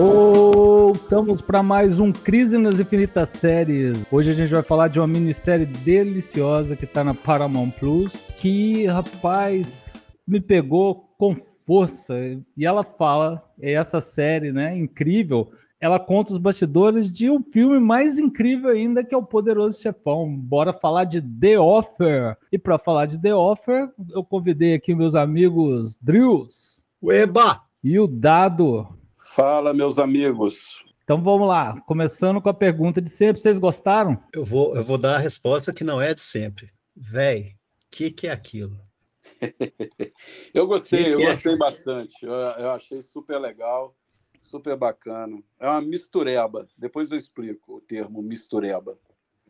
Voltamos para mais um Crise nas Infinitas Séries. Hoje a gente vai falar de uma minissérie deliciosa que está na Paramount Plus, que, rapaz, me pegou com força. E ela fala, é essa série, né, incrível, ela conta os bastidores de um filme mais incrível ainda, que é o Poderoso Chefão. Bora falar de The Offer. E para falar de The Offer, eu convidei aqui meus amigos Drills. Ueba! E o Dado. Fala, meus amigos. Então vamos lá, começando com a pergunta de sempre. Vocês gostaram? Eu vou, eu vou dar a resposta que não é de sempre. Véi, o que, que é aquilo? eu gostei, que eu que é? gostei é? bastante. Eu, eu, achei super legal, super bacana. É uma mistureba. Depois eu explico o termo mistureba.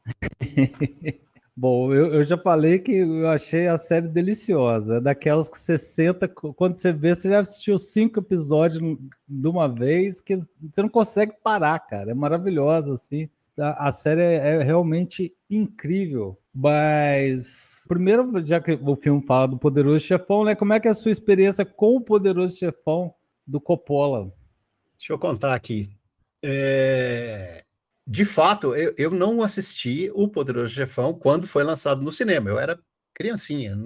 Bom, eu, eu, já falei que eu achei a série deliciosa. É daquelas que você senta, quando você vê, você já assistiu cinco episódios de uma vez, que você não consegue parar, cara. É maravilhosa, assim. A, a série é, é, realmente incrível. Mas, primeiro, já que o filme fala do Poderoso Chefão, né? Como é que é a sua experiência com o Poderoso Chefão do Coppola? Deixa eu contar aqui. É de fato, eu, eu não assisti o Poderoso Chefão quando foi lançado no cinema. Eu era criancinha.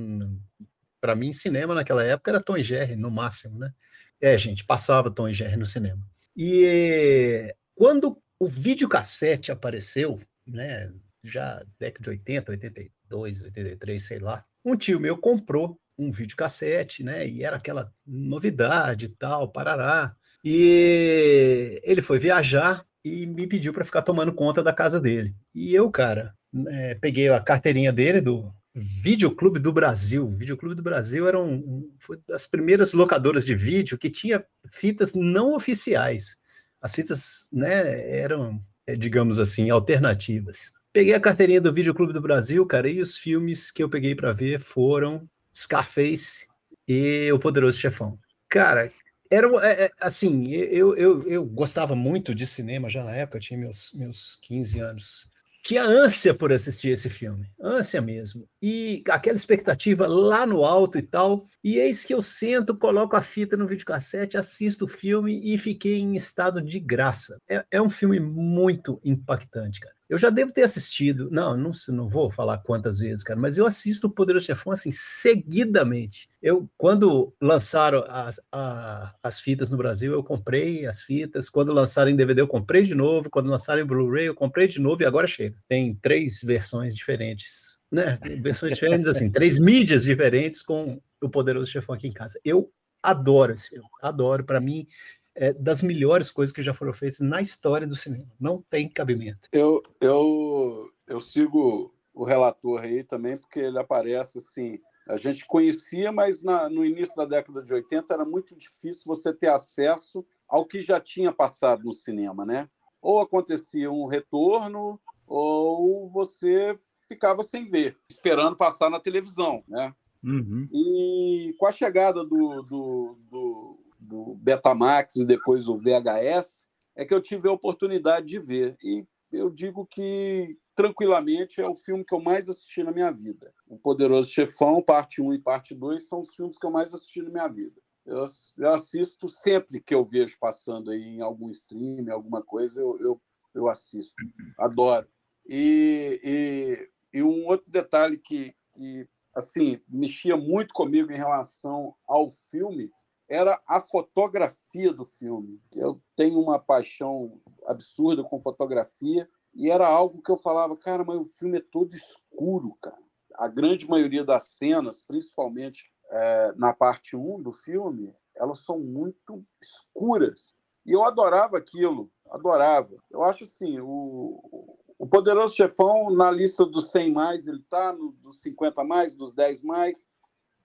Para mim, cinema naquela época era Tom e Jerry, no máximo, né? É, gente, passava Tom e Jerry no cinema. E quando o videocassete apareceu, né, já década de 80, 82, 83, sei lá, um tio meu comprou um videocassete, né, e era aquela novidade e tal, parará. E ele foi viajar e me pediu para ficar tomando conta da casa dele. E eu, cara, é, peguei a carteirinha dele do Videoclube do Brasil. O Videoclube do Brasil era um, um, foi das primeiras locadoras de vídeo que tinha fitas não oficiais. As fitas, né, eram, é, digamos assim, alternativas. Peguei a carteirinha do Videoclube do Brasil, cara, e os filmes que eu peguei para ver foram Scarface e O Poderoso Chefão. Cara, era é, é, assim, eu, eu, eu gostava muito de cinema já na época, tinha meus, meus 15 anos. Tinha ânsia por assistir esse filme, ânsia mesmo. E aquela expectativa lá no alto e tal. E eis que eu sento, coloco a fita no videocassete, assisto o filme e fiquei em estado de graça. É, é um filme muito impactante, cara. Eu já devo ter assistido, não, não, não vou falar quantas vezes, cara, mas eu assisto o Poderoso Chefão assim, seguidamente. Eu, quando lançaram as, a, as fitas no Brasil, eu comprei as fitas. Quando lançaram em DVD, eu comprei de novo. Quando lançaram em Blu-ray, eu comprei de novo e agora chega. Tem três versões diferentes, né? Versões diferentes, assim, três mídias diferentes com o Poderoso Chefão aqui em casa. Eu adoro esse filme, adoro. Para mim, é, das melhores coisas que já foram feitas na história do cinema. Não tem cabimento. Eu, eu, eu sigo o relator aí também, porque ele aparece assim. A gente conhecia, mas na, no início da década de 80 era muito difícil você ter acesso ao que já tinha passado no cinema, né? Ou acontecia um retorno, ou você ficava sem ver, esperando passar na televisão, né? Uhum. E com a chegada do, do, do do Betamax e depois o VHS, é que eu tive a oportunidade de ver. E eu digo que, tranquilamente, é o filme que eu mais assisti na minha vida. O Poderoso Chefão, parte 1 e parte 2, são os filmes que eu mais assisti na minha vida. Eu, eu assisto sempre que eu vejo passando aí em algum stream, alguma coisa, eu, eu, eu assisto. Adoro. E, e, e um outro detalhe que, que assim mexia muito comigo em relação ao filme era a fotografia do filme. Eu tenho uma paixão absurda com fotografia e era algo que eu falava, cara, mas o filme é todo escuro, cara. A grande maioria das cenas, principalmente é, na parte 1 do filme, elas são muito escuras. E eu adorava aquilo, adorava. Eu acho assim, o, o Poderoso Chefão, na lista dos 100 mais, ele está, dos 50 mais, dos 10 mais,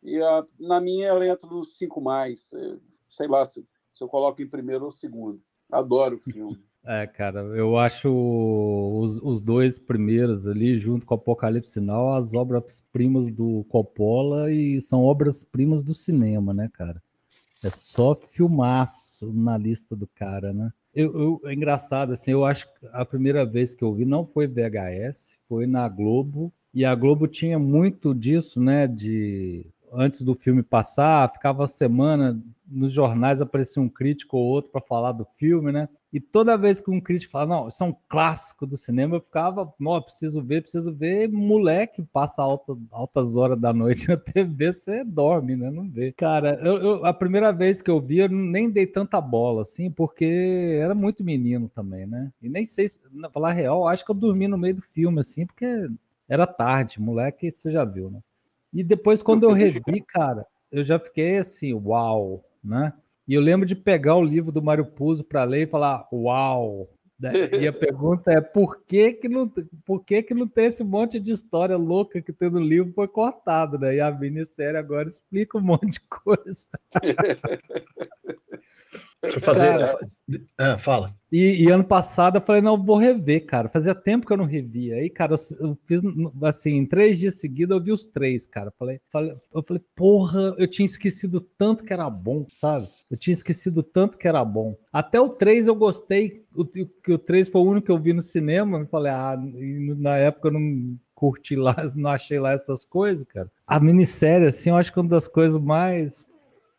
e a, na minha ela entra nos cinco mais. É, sei lá se, se eu coloco em primeiro ou segundo. Adoro o filme. É, cara, eu acho os, os dois primeiros ali, junto com o Apocalipse Sinal, as obras-primas do Coppola e são obras-primas do cinema, né, cara? É só filmaço na lista do cara, né? Eu, eu, é engraçado, assim, eu acho que a primeira vez que eu vi não foi VHS, foi na Globo, e a Globo tinha muito disso, né, de antes do filme passar, ficava a semana nos jornais aparecia um crítico ou outro para falar do filme, né? E toda vez que um crítico fala, não, isso é um clássico do cinema, eu ficava, não, preciso ver, preciso ver. Moleque passa alta, altas horas da noite na TV, você dorme, né? Não vê. Cara, eu, eu, a primeira vez que eu vi, eu nem dei tanta bola, assim, porque era muito menino também, né? E nem sei, se, falar real, acho que eu dormi no meio do filme, assim, porque era tarde, moleque, você já viu, né? E depois, quando eu revi, cara, eu já fiquei assim, uau, né? E eu lembro de pegar o livro do Mário Puzo para ler e falar, uau! Né? E a pergunta é por que que não, por que que não tem esse monte de história louca que tem no livro foi cortado, né? E a minissérie agora explica um monte de coisa. Deixa eu fazer. Cara, ah, fala. E, e, ano passado eu falei, não, eu vou rever, cara. Fazia tempo que eu não revia. Aí, cara, eu, eu fiz assim, em três dias seguidos eu vi os três, cara. Falei, falei, eu falei, porra, eu tinha esquecido tanto que era bom, sabe? Eu tinha esquecido tanto que era bom. Até o 3 eu gostei, o, que o 3 foi o único que eu vi no cinema. Eu falei, ah, na época eu não curti lá, não achei lá essas coisas, cara. A minissérie, assim, eu acho que é uma das coisas mais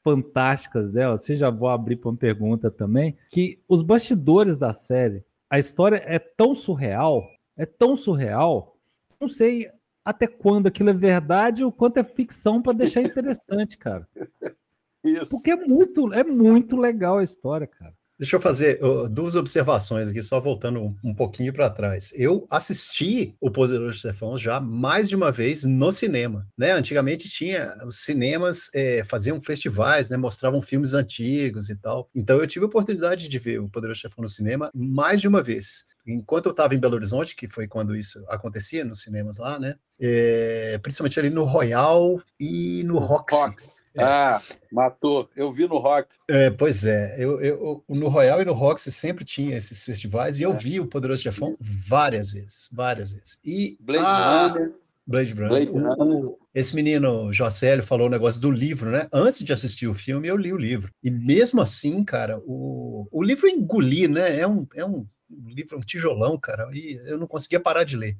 fantásticas dela, você já vou abrir para uma pergunta também, que os bastidores da série, a história é tão surreal, é tão surreal, não sei até quando aquilo é verdade ou quanto é ficção para deixar interessante, cara. Isso. Porque é muito, é muito legal a história, cara. Deixa eu fazer duas observações aqui, só voltando um, um pouquinho para trás. Eu assisti o Poderoso Chefão já mais de uma vez no cinema, né? Antigamente tinha os cinemas é, faziam festivais, né? Mostravam filmes antigos e tal. Então eu tive a oportunidade de ver o Poderoso Chefão no cinema mais de uma vez enquanto eu estava em Belo Horizonte, que foi quando isso acontecia nos cinemas lá, né? É, principalmente ali no Royal e no Roxy. Rox. É. Ah, matou. Eu vi no Rock. É, pois é, eu, eu, no Royal e no Roxy sempre tinha esses festivais e eu é. vi o Poderoso Chefão várias vezes, várias vezes. E Blade a... Runner. Blade Runner. Blade o, o, esse menino Jocélio falou o um negócio do livro, né? Antes de assistir o filme, eu li o livro. E mesmo assim, cara, o, o livro engoli, né? É um, é um livro, um tijolão, cara, e eu não conseguia parar de ler.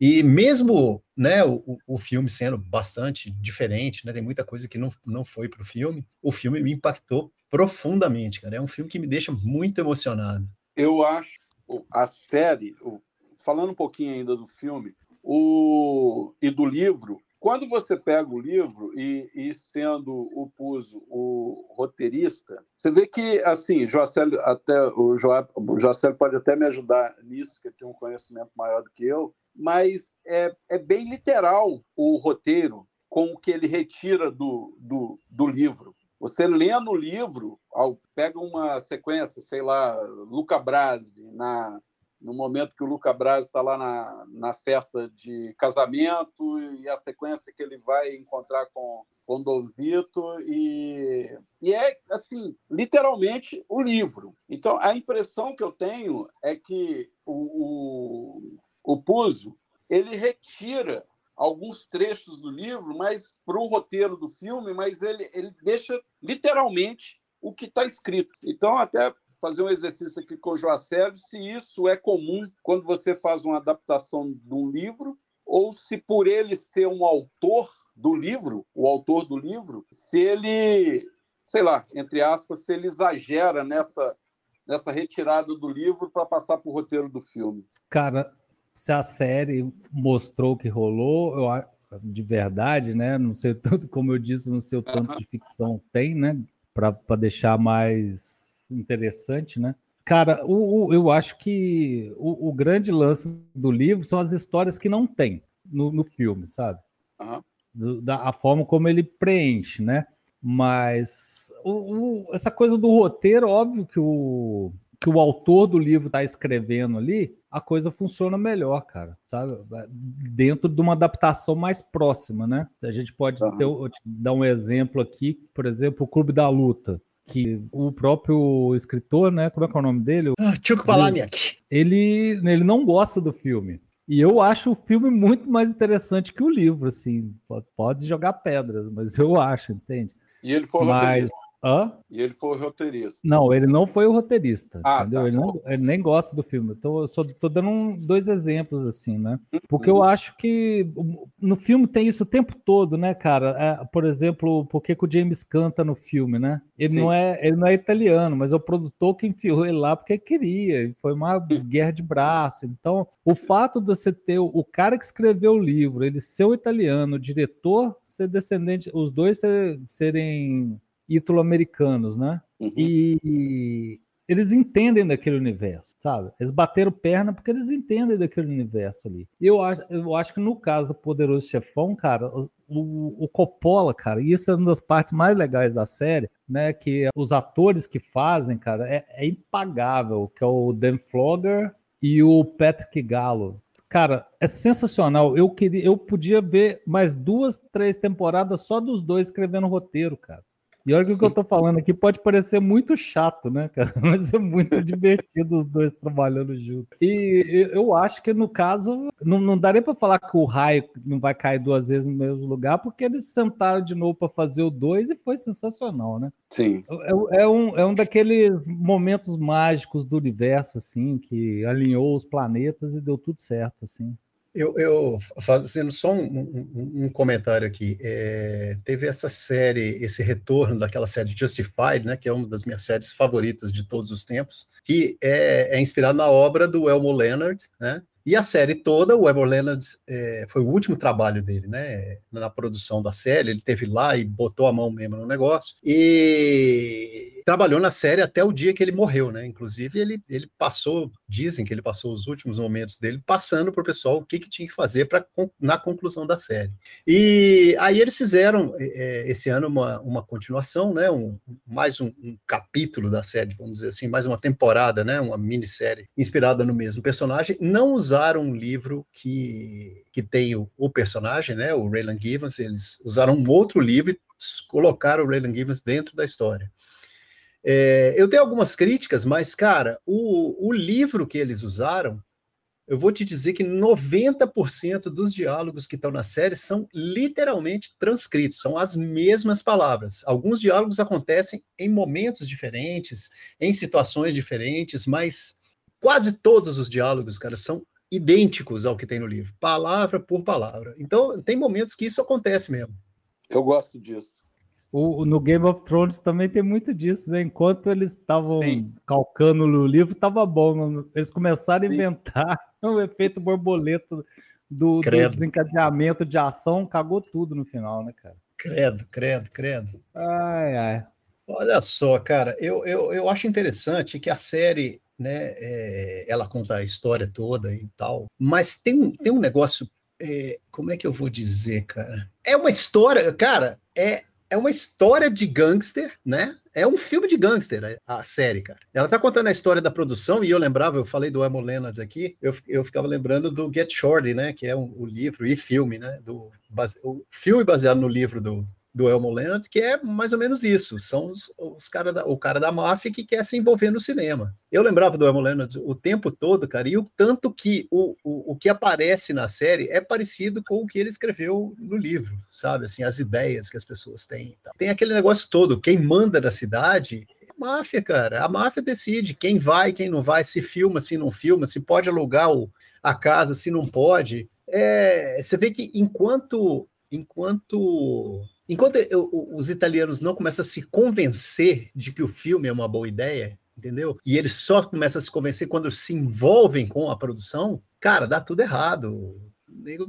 E mesmo né, o, o filme sendo bastante diferente, né, tem muita coisa que não, não foi para o filme, o filme me impactou profundamente, cara. É um filme que me deixa muito emocionado. Eu acho a série, falando um pouquinho ainda do filme o, e do livro, quando você pega o livro e, e, sendo o Puzo o roteirista, você vê que, assim, Joacélio, até, o, jo, o Joacélio pode até me ajudar nisso, que tem um conhecimento maior do que eu, mas é, é bem literal o roteiro com o que ele retira do, do, do livro. Você lê no livro, pega uma sequência, sei lá, Luca Brasi, na, no momento que o Luca Brasi está lá na, na festa de casamento e a sequência que ele vai encontrar com, com Dom Vito e, e é, assim, literalmente o livro. Então, a impressão que eu tenho é que o, o o Puzo, ele retira alguns trechos do livro, mas para o roteiro do filme, mas ele, ele deixa literalmente o que está escrito. Então, até fazer um exercício aqui com o Joacélio, se isso é comum quando você faz uma adaptação de um livro, ou se por ele ser um autor do livro, o autor do livro, se ele, sei lá, entre aspas, se ele exagera nessa, nessa retirada do livro para passar para o roteiro do filme. Cara, se a série mostrou que rolou, eu, de verdade, né? Não sei tanto, como eu disse, não sei o tanto de ficção tem, né? Para deixar mais interessante, né? Cara, o, o, eu acho que o, o, grande lance do livro são as histórias que não tem no, no filme, sabe? Uhum. Do, da a forma como ele preenche, né? Mas essa coisa do roteiro, óbvio que o, que o autor do livro está escrevendo ali, a coisa funciona melhor, cara, sabe? Dentro de uma adaptação mais próxima, né? A gente pode uhum. ter, dar um exemplo aqui, por exemplo, o Clube da Luta, que o próprio escritor, né? Como é que é o nome dele? Ah, Chuck Palahniuk. Ele, ele não gosta do filme. E eu acho o filme muito mais interessante que o livro, assim. Pode jogar pedras, mas eu acho, entende? E ele falou mas... Hã? E ele foi o roteirista. Não, ele não foi o roteirista. Ah, entendeu? tá. Ele, não- ele nem gosta do filme. Então, eu só tô dando um- dois exemplos, assim, né? Porque eu acho que no filme tem isso o tempo todo, né, cara? É, por exemplo, por que, que o James canta no filme, né? Ele Sim. não, é, ele não é italiano, mas é o produtor que enfiou ele lá porque queria. Foi uma guerra de braço. Então, o fato de você ter o, o cara que escreveu o livro, ele ser o italiano, o diretor ser descendente, os dois ser- serem ítalo-americanos, né? Uhum. E eles entendem daquele universo, sabe? Eles bateram perna porque eles entendem daquele universo ali. Eu acho, eu acho que no caso do Poderoso Chefão, cara, o, o- o Coppola, cara, e isso é uma das partes mais legais da série, né? Que os atores que fazem, cara, é, é impagável, que é o Dan Flogger e o Patrick Gallo. Cara, é sensacional. Eu queria, eu podia ver mais duas, três temporadas só dos dois escrevendo roteiro, cara. E olha que o que eu tô falando aqui pode parecer muito chato, né, cara? Mas é muito divertido os dois trabalhando juntos. E eu- acho que no caso, não, não daria pra falar que o raio não vai cair duas vezes no mesmo lugar, porque eles sentaram de novo pra fazer o dois e foi sensacional, né? Sim. É, é um, é um daqueles momentos mágicos do universo, assim, que alinhou os planetas e deu tudo certo, assim. Eu, eu fazendo só um, um- um comentário aqui, é, teve essa série, esse retorno daquela série Justified, né, que é uma das minhas séries favoritas de todos os tempos, que é, é inspirado na obra do Elmo Leonard, né? E a série toda, o Elmo Leonard é, foi o último trabalho dele, né? Na produção da série, ele teve lá e botou a mão mesmo no negócio e trabalhou na série até o dia que ele morreu, né? Inclusive ele, ele passou, dizem que ele passou os últimos momentos dele passando para o pessoal o que, que tinha que fazer para na conclusão da série. E aí eles fizeram é, esse ano uma, uma continuação, né? Um, mais um, um capítulo da série, vamos dizer assim, mais uma temporada, né? Uma minissérie inspirada no mesmo personagem. Não usaram um livro que, que tem o, o personagem, né? O Raylan Givens. Eles usaram um outro livro e colocaram o Raylan Givens dentro da história. É, eu tenho algumas críticas, mas, cara, o, o livro que eles usaram, eu vou te dizer que 90% dos diálogos que estão na série são literalmente transcritos, são as mesmas palavras. Alguns diálogos acontecem em momentos diferentes, em situações diferentes, mas quase todos os diálogos, cara, são idênticos ao que tem no livro, palavra por palavra. Então, tem momentos que isso acontece mesmo. Eu gosto disso. O, no Game of Thrones também tem muito disso, né? Enquanto eles estavam calcando no livro, tava bom. Eles começaram a Sim. inventar o efeito borboleta do, do desencadeamento de ação, cagou tudo no final, né, cara? Credo, credo, credo. Ai, ai. Olha só, cara, eu, eu, eu acho interessante que a série, né, é, ela conta a história toda e tal, mas tem, um- tem um negócio, é, como é que eu vou dizer, cara? É uma história, cara, é, é uma história de gangster, né? É um filme de gangster, a, série, cara. Ela tá contando a história da produção, e eu lembrava, eu falei do Emo Leonard aqui, eu, eu ficava lembrando do Get Shorty, né? Que é um- o livro e filme, né? Do, base- o filme baseado no livro do, do Elmo Leonard, que é mais ou menos isso. São os, os cara da, o cara da máfia que quer se envolver no cinema. Eu lembrava do Elmo Leonard o tempo todo, cara, e o tanto que o, o, o que aparece na série é parecido com o que ele escreveu no livro, sabe? Assim, as ideias que as pessoas têm. tal. Tem aquele negócio todo, quem manda na cidade é máfia, cara. A máfia decide quem vai, quem não vai, se filma, se não filma, se pode alugar o, a casa, se não pode. É, você vê que enquanto enquanto enquanto eu- os italianos não começam a se convencer de que o filme é uma boa ideia, entendeu? E eles só começam a se convencer quando se envolvem com a produção, cara, dá tudo errado.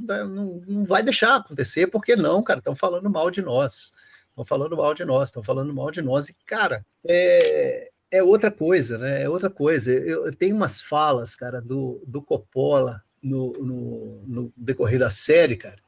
Dá- não, não vai deixar acontecer, porque não, cara, estão falando mal de nós. Estão falando mal de nós, estão falando mal de nós. E, cara, é, é outra coisa, né? É outra coisa. Eu, eu tenho umas falas, cara, do, do Coppola no, no, no decorrer da série, cara.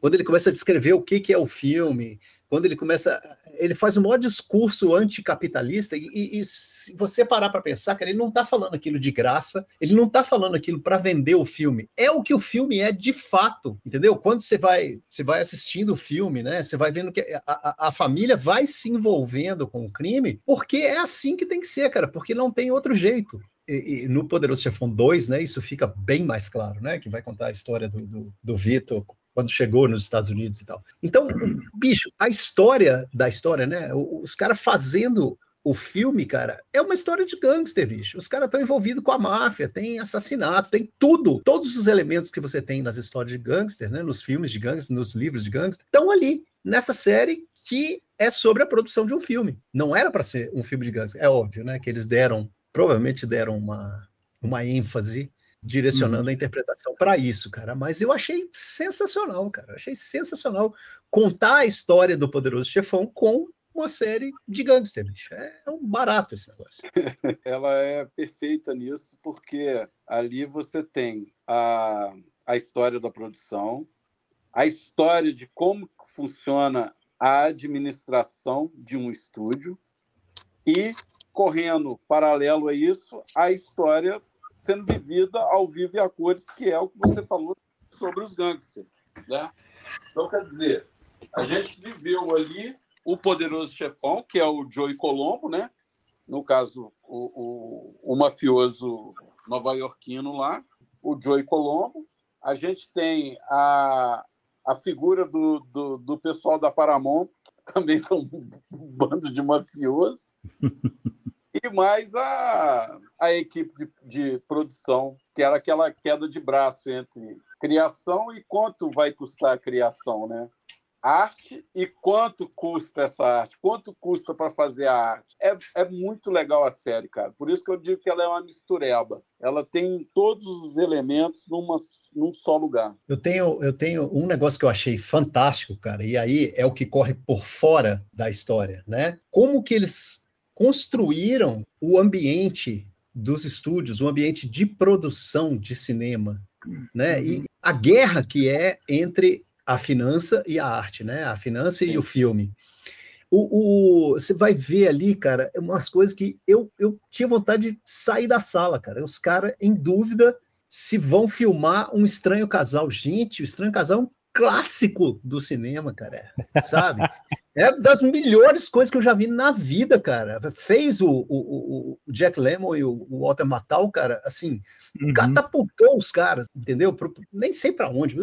Quando ele começa a descrever o que, que é o filme, quando ele começa. Ele faz um maior discurso anticapitalista, e, e, se você parar para pensar, cara, ele não está falando aquilo de graça, ele não está falando aquilo para vender o filme. É o que o filme é de fato, entendeu? Quando você vai, você vai assistindo o filme, né? Você vai vendo que a, a, a família vai se envolvendo com o crime, porque é assim que tem que ser, cara, porque não tem outro jeito. E, e no Poderoso Chefão 2, né, isso fica bem mais claro, né, que vai contar a história do, do, do Vitor quando chegou nos Estados Unidos e tal. Então, bicho, a história da história, né? Os caras fazendo o filme, cara, é uma história de gangster, bicho. Os caras estão envolvidos com a máfia, tem assassinato, tem tudo. Todos os elementos que você tem nas histórias de gangster, né? Nos filmes de gangster, nos livros de gangster, estão ali, nessa série que é sobre a produção de um filme. Não era para ser um filme de gangster. É óbvio, né? Que eles deram, provavelmente deram uma, uma ênfase direcionando uhum. a interpretação para isso, cara. Mas eu achei sensacional, cara. Eu achei sensacional contar a história do Poderoso Chefão com uma série de gangster, bicho. É um barato esse negócio. Ela é perfeita nisso, porque ali você tem a, a história da produção, a história de como funciona a administração de um estúdio e, correndo paralelo a isso, a história sendo vivida ao vivo e a cores, que é o que você falou sobre os gangsters. Né? Então, quer dizer, a gente viveu ali o poderoso chefão, que é o Joey Colombo, né? no caso, o, o, o mafioso nova-iorquino lá, o Joey Colombo. A gente tem a, a figura do, do, do pessoal da Paramount, que também são um bando de mafiosos. e mais a, a equipe de, de produção, que era aquela queda de braço entre criação e quanto vai custar a criação, né? arte e quanto custa essa arte, quanto custa para fazer a arte. É, é muito legal a série, cara. Por isso que eu digo que ela é uma mistureba. Ela tem todos os elementos numa, num só lugar. Eu tenho, eu tenho um negócio que eu achei fantástico, cara, e aí é o que corre por fora da história, né? Como que eles construíram o ambiente dos estúdios, o ambiente de produção de cinema, né? E uhum. a guerra que é entre a finança e a arte, né? A finança Sim. e o filme. O, o, você vai ver ali, cara, umas coisas que eu, eu tinha vontade de sair da sala, cara. Os caras em dúvida se vão filmar um estranho casal. Gente, o estranho casal é um clássico do cinema, cara, sabe? É das melhores coisas que eu já vi na vida, cara. Fez o, o, o Jack Lemmon e o, Walter Matthau, cara, assim, uhum. catapultou os caras, entendeu? Nem sei para onde,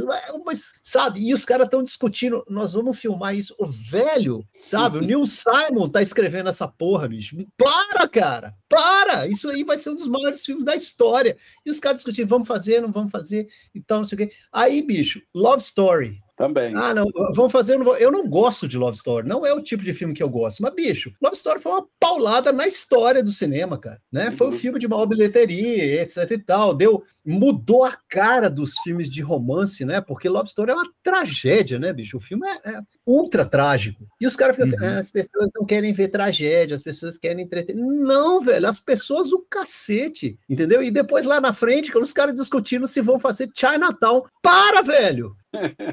mas, sabe? E os caras estão discutindo, nós vamos filmar isso. O velho, sabe? O Neil Simon tá escrevendo essa porra, bicho. Para, cara! Para! Isso aí vai ser um dos maiores filmes da história. E os caras discutindo, vamos fazer, não vamos fazer, e tal, não sei o quê. Aí, bicho, Love Story, também. Ah, não, vamos fazer. Eu não, eu não, gosto de Love Story, não é o tipo de filme que eu gosto. Mas, bicho, Love Story foi uma paulada na história do cinema, cara. Né? Foi um uhum. filme de maior bilheteria, etc e tal. Deu, mudou a cara dos filmes de romance, né? Porque Love Story é uma tragédia, né, bicho? O filme é, é ultra trágico. E os caras ficam assim: uhum. ah, as pessoas não querem ver tragédia, as pessoas querem entreter. Não, velho, as pessoas o cacete, entendeu? E depois lá na frente, quando os caras discutindo se vão fazer Chinatown. Para, velho!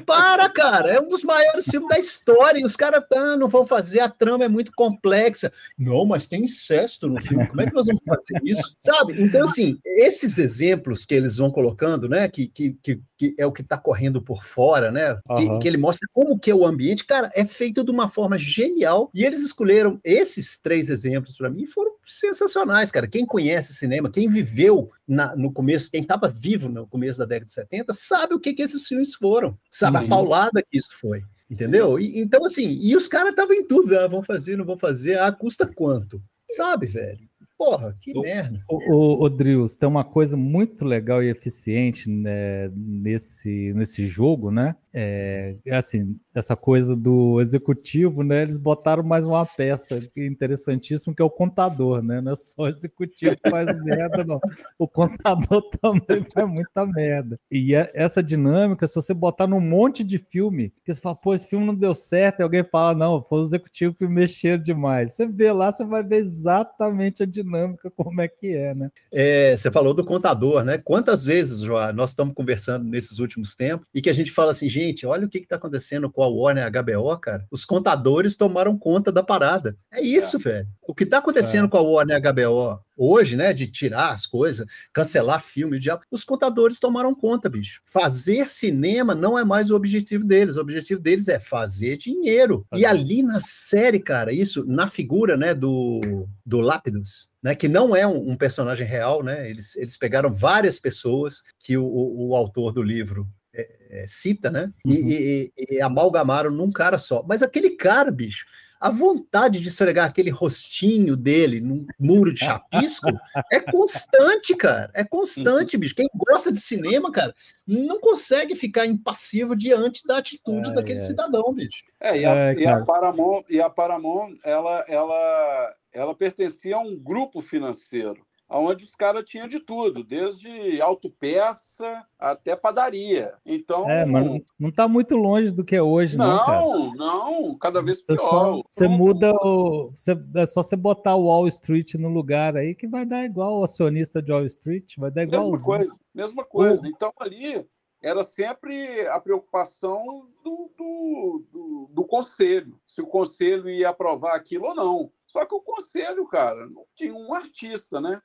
Para, cara! É um dos maiores filmes da história. E os caras ah, não vão fazer, a trama é muito complexa. Não, mas tem incesto no filme. Como é que nós vamos fazer isso? Sabe? Então, assim, esses exemplos que eles vão colocando, né? Que, que, que, que é o que está correndo por fora, né? Uhum. Que, que, ele mostra como que é o ambiente, cara, é feito de uma forma genial. E eles escolheram esses três exemplos para mim foram sensacionais, cara. Quem conhece cinema, quem viveu na, no começo, quem estava vivo no começo da década de 70, sabe o que, que esses filmes foram, sabe uhum. a paulada que isso foi. Entendeu? E, então, assim, e os caras estavam em dúvida, ah, vão fazer, não vão fazer, ah, custa quanto? Sabe, velho? Porra, que o, merda. O, o, o Drills, tem uma coisa muito legal e eficiente né, nesse, nesse jogo, né? É, é, assim, essa coisa do executivo, né? Eles botaram mais uma peça interessantíssima que é o contador, né? Não é só o executivo que faz merda, não. O contador também faz muita merda. E é, essa dinâmica, se você botar num monte de filme, que você fala, pô, esse filme não deu certo, e alguém fala, não, foi o executivo que mexeu demais. Você vê lá, você vai ver exatamente a dinâmica, como é que é, né? É, você falou do contador, né? Quantas vezes, João, nós estamos conversando nesses últimos tempos e que a gente fala assim, gente, olha o que está acontecendo com a Warner HBO, cara. Os contadores tomaram conta da parada. É isso, é. velho. O que está acontecendo é. com a Warner HBO hoje, né, de tirar as coisas, cancelar filme, diabo, os contadores tomaram conta, bicho. Fazer cinema não é mais o objetivo deles. O objetivo deles é fazer dinheiro. E ali na série, cara, isso na figura, né, do do Lápidus, né, que não é um, um, personagem real, né? Eles, eles pegaram várias pessoas que o, o, o autor do livro é, é, cita, né? Uhum. E, e, e, amalgamaram num cara só. Mas aquele cara, bicho, a vontade de esfregar aquele rostinho dele num muro de chapisco é constante, cara. É constante, bicho. Quem gosta de cinema, cara, não consegue ficar impassivo diante da atitude daquele cidadão, bicho. É, e a, é, e a Paramount, e a Paramount ela, ela, ela pertencia a um grupo financeiro onde os caras tinham de tudo, desde autopeça até padaria. Então. É, mas não está muito longe do que é hoje, não. Não, não, cada vez você pior. Só, você muda o. Você, é só você botar o Wall Street no lugar aí que vai dar igual o acionista de Wall Street, vai dar igual. Mesma coisa, mesma coisa. Então ali era sempre a preocupação do, do, do, do, conselho, se o conselho ia aprovar aquilo ou não. Só que o conselho, cara, não tinha um artista, né?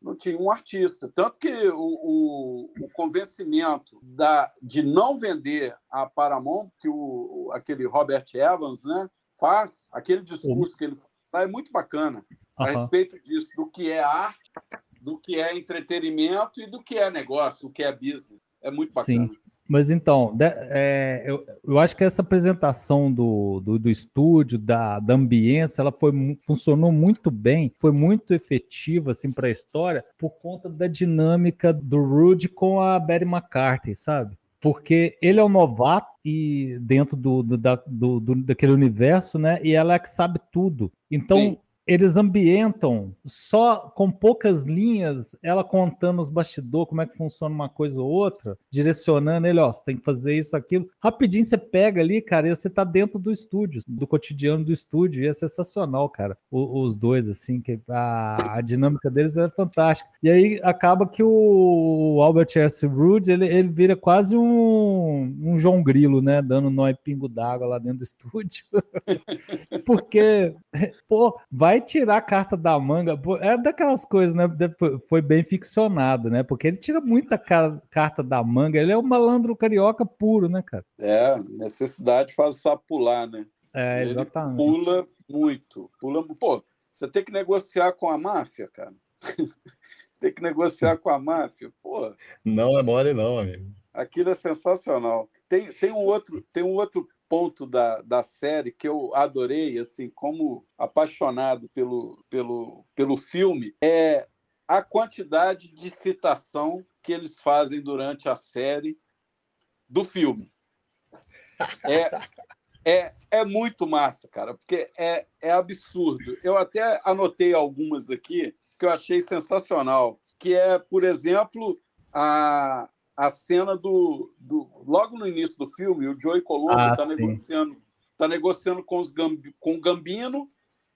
Não tinha um artista. Tanto que o, o, o convencimento da, de não vender a Paramount, que o, aquele Robert Evans né, faz, aquele discurso que ele faz, é muito bacana uhum. a respeito disso, do que é arte, do que é entretenimento e do que é negócio, do que é business. É muito bacana. Sim. Mas então, é, eu, eu, acho que essa apresentação do, do, do, estúdio, da, da ambiência, ela foi, funcionou muito bem, foi muito efetiva assim, para a história, por conta da dinâmica do Rude com a Betty McCarthy, sabe? Porque ele é um novato e dentro do, do, da, do, do, daquele universo, né? E ela é que sabe tudo. Então, Sim eles ambientam só com poucas linhas, ela contando os bastidores, como é que funciona uma coisa ou outra, direcionando ele, ó, você tem que fazer isso, aquilo. Rapidinho você pega ali, cara, e você tá dentro do estúdio, do cotidiano do estúdio, e é sensacional, cara. O, os dois, assim, que a, a, dinâmica deles é fantástica. E aí acaba que o Albert S. Rude, ele, ele vira quase um, um João Grilo, né, dando nó e pingo d'água lá dentro do estúdio. Porque, pô, vai vai tirar a carta da manga. É daquelas coisas, né? Foi bem ficcionado, né? Porque ele tira muita carta da manga. Ele é um malandro carioca puro, né, cara? É, necessidade faz só pular, né? É, exatamente. Ele pula muito. Pula... Pô, você tem que negociar com a máfia, cara. tem que negociar com a máfia. Pô. Não é mole, não, amigo. Aquilo é sensacional. Tem, tem, um outro, tem um outro ponto da, da série que eu adorei, assim, como apaixonado pelo, pelo, pelo filme, é a quantidade de citação que eles fazem durante a série do filme. É, é, é muito massa, cara, porque é, é absurdo. Eu até anotei algumas aqui que eu achei sensacional, que é, por exemplo, a, a cena do, do, logo no início do filme, o Joey Colombo está ah, negociando, tá negociando com os Gambi, com o Gambino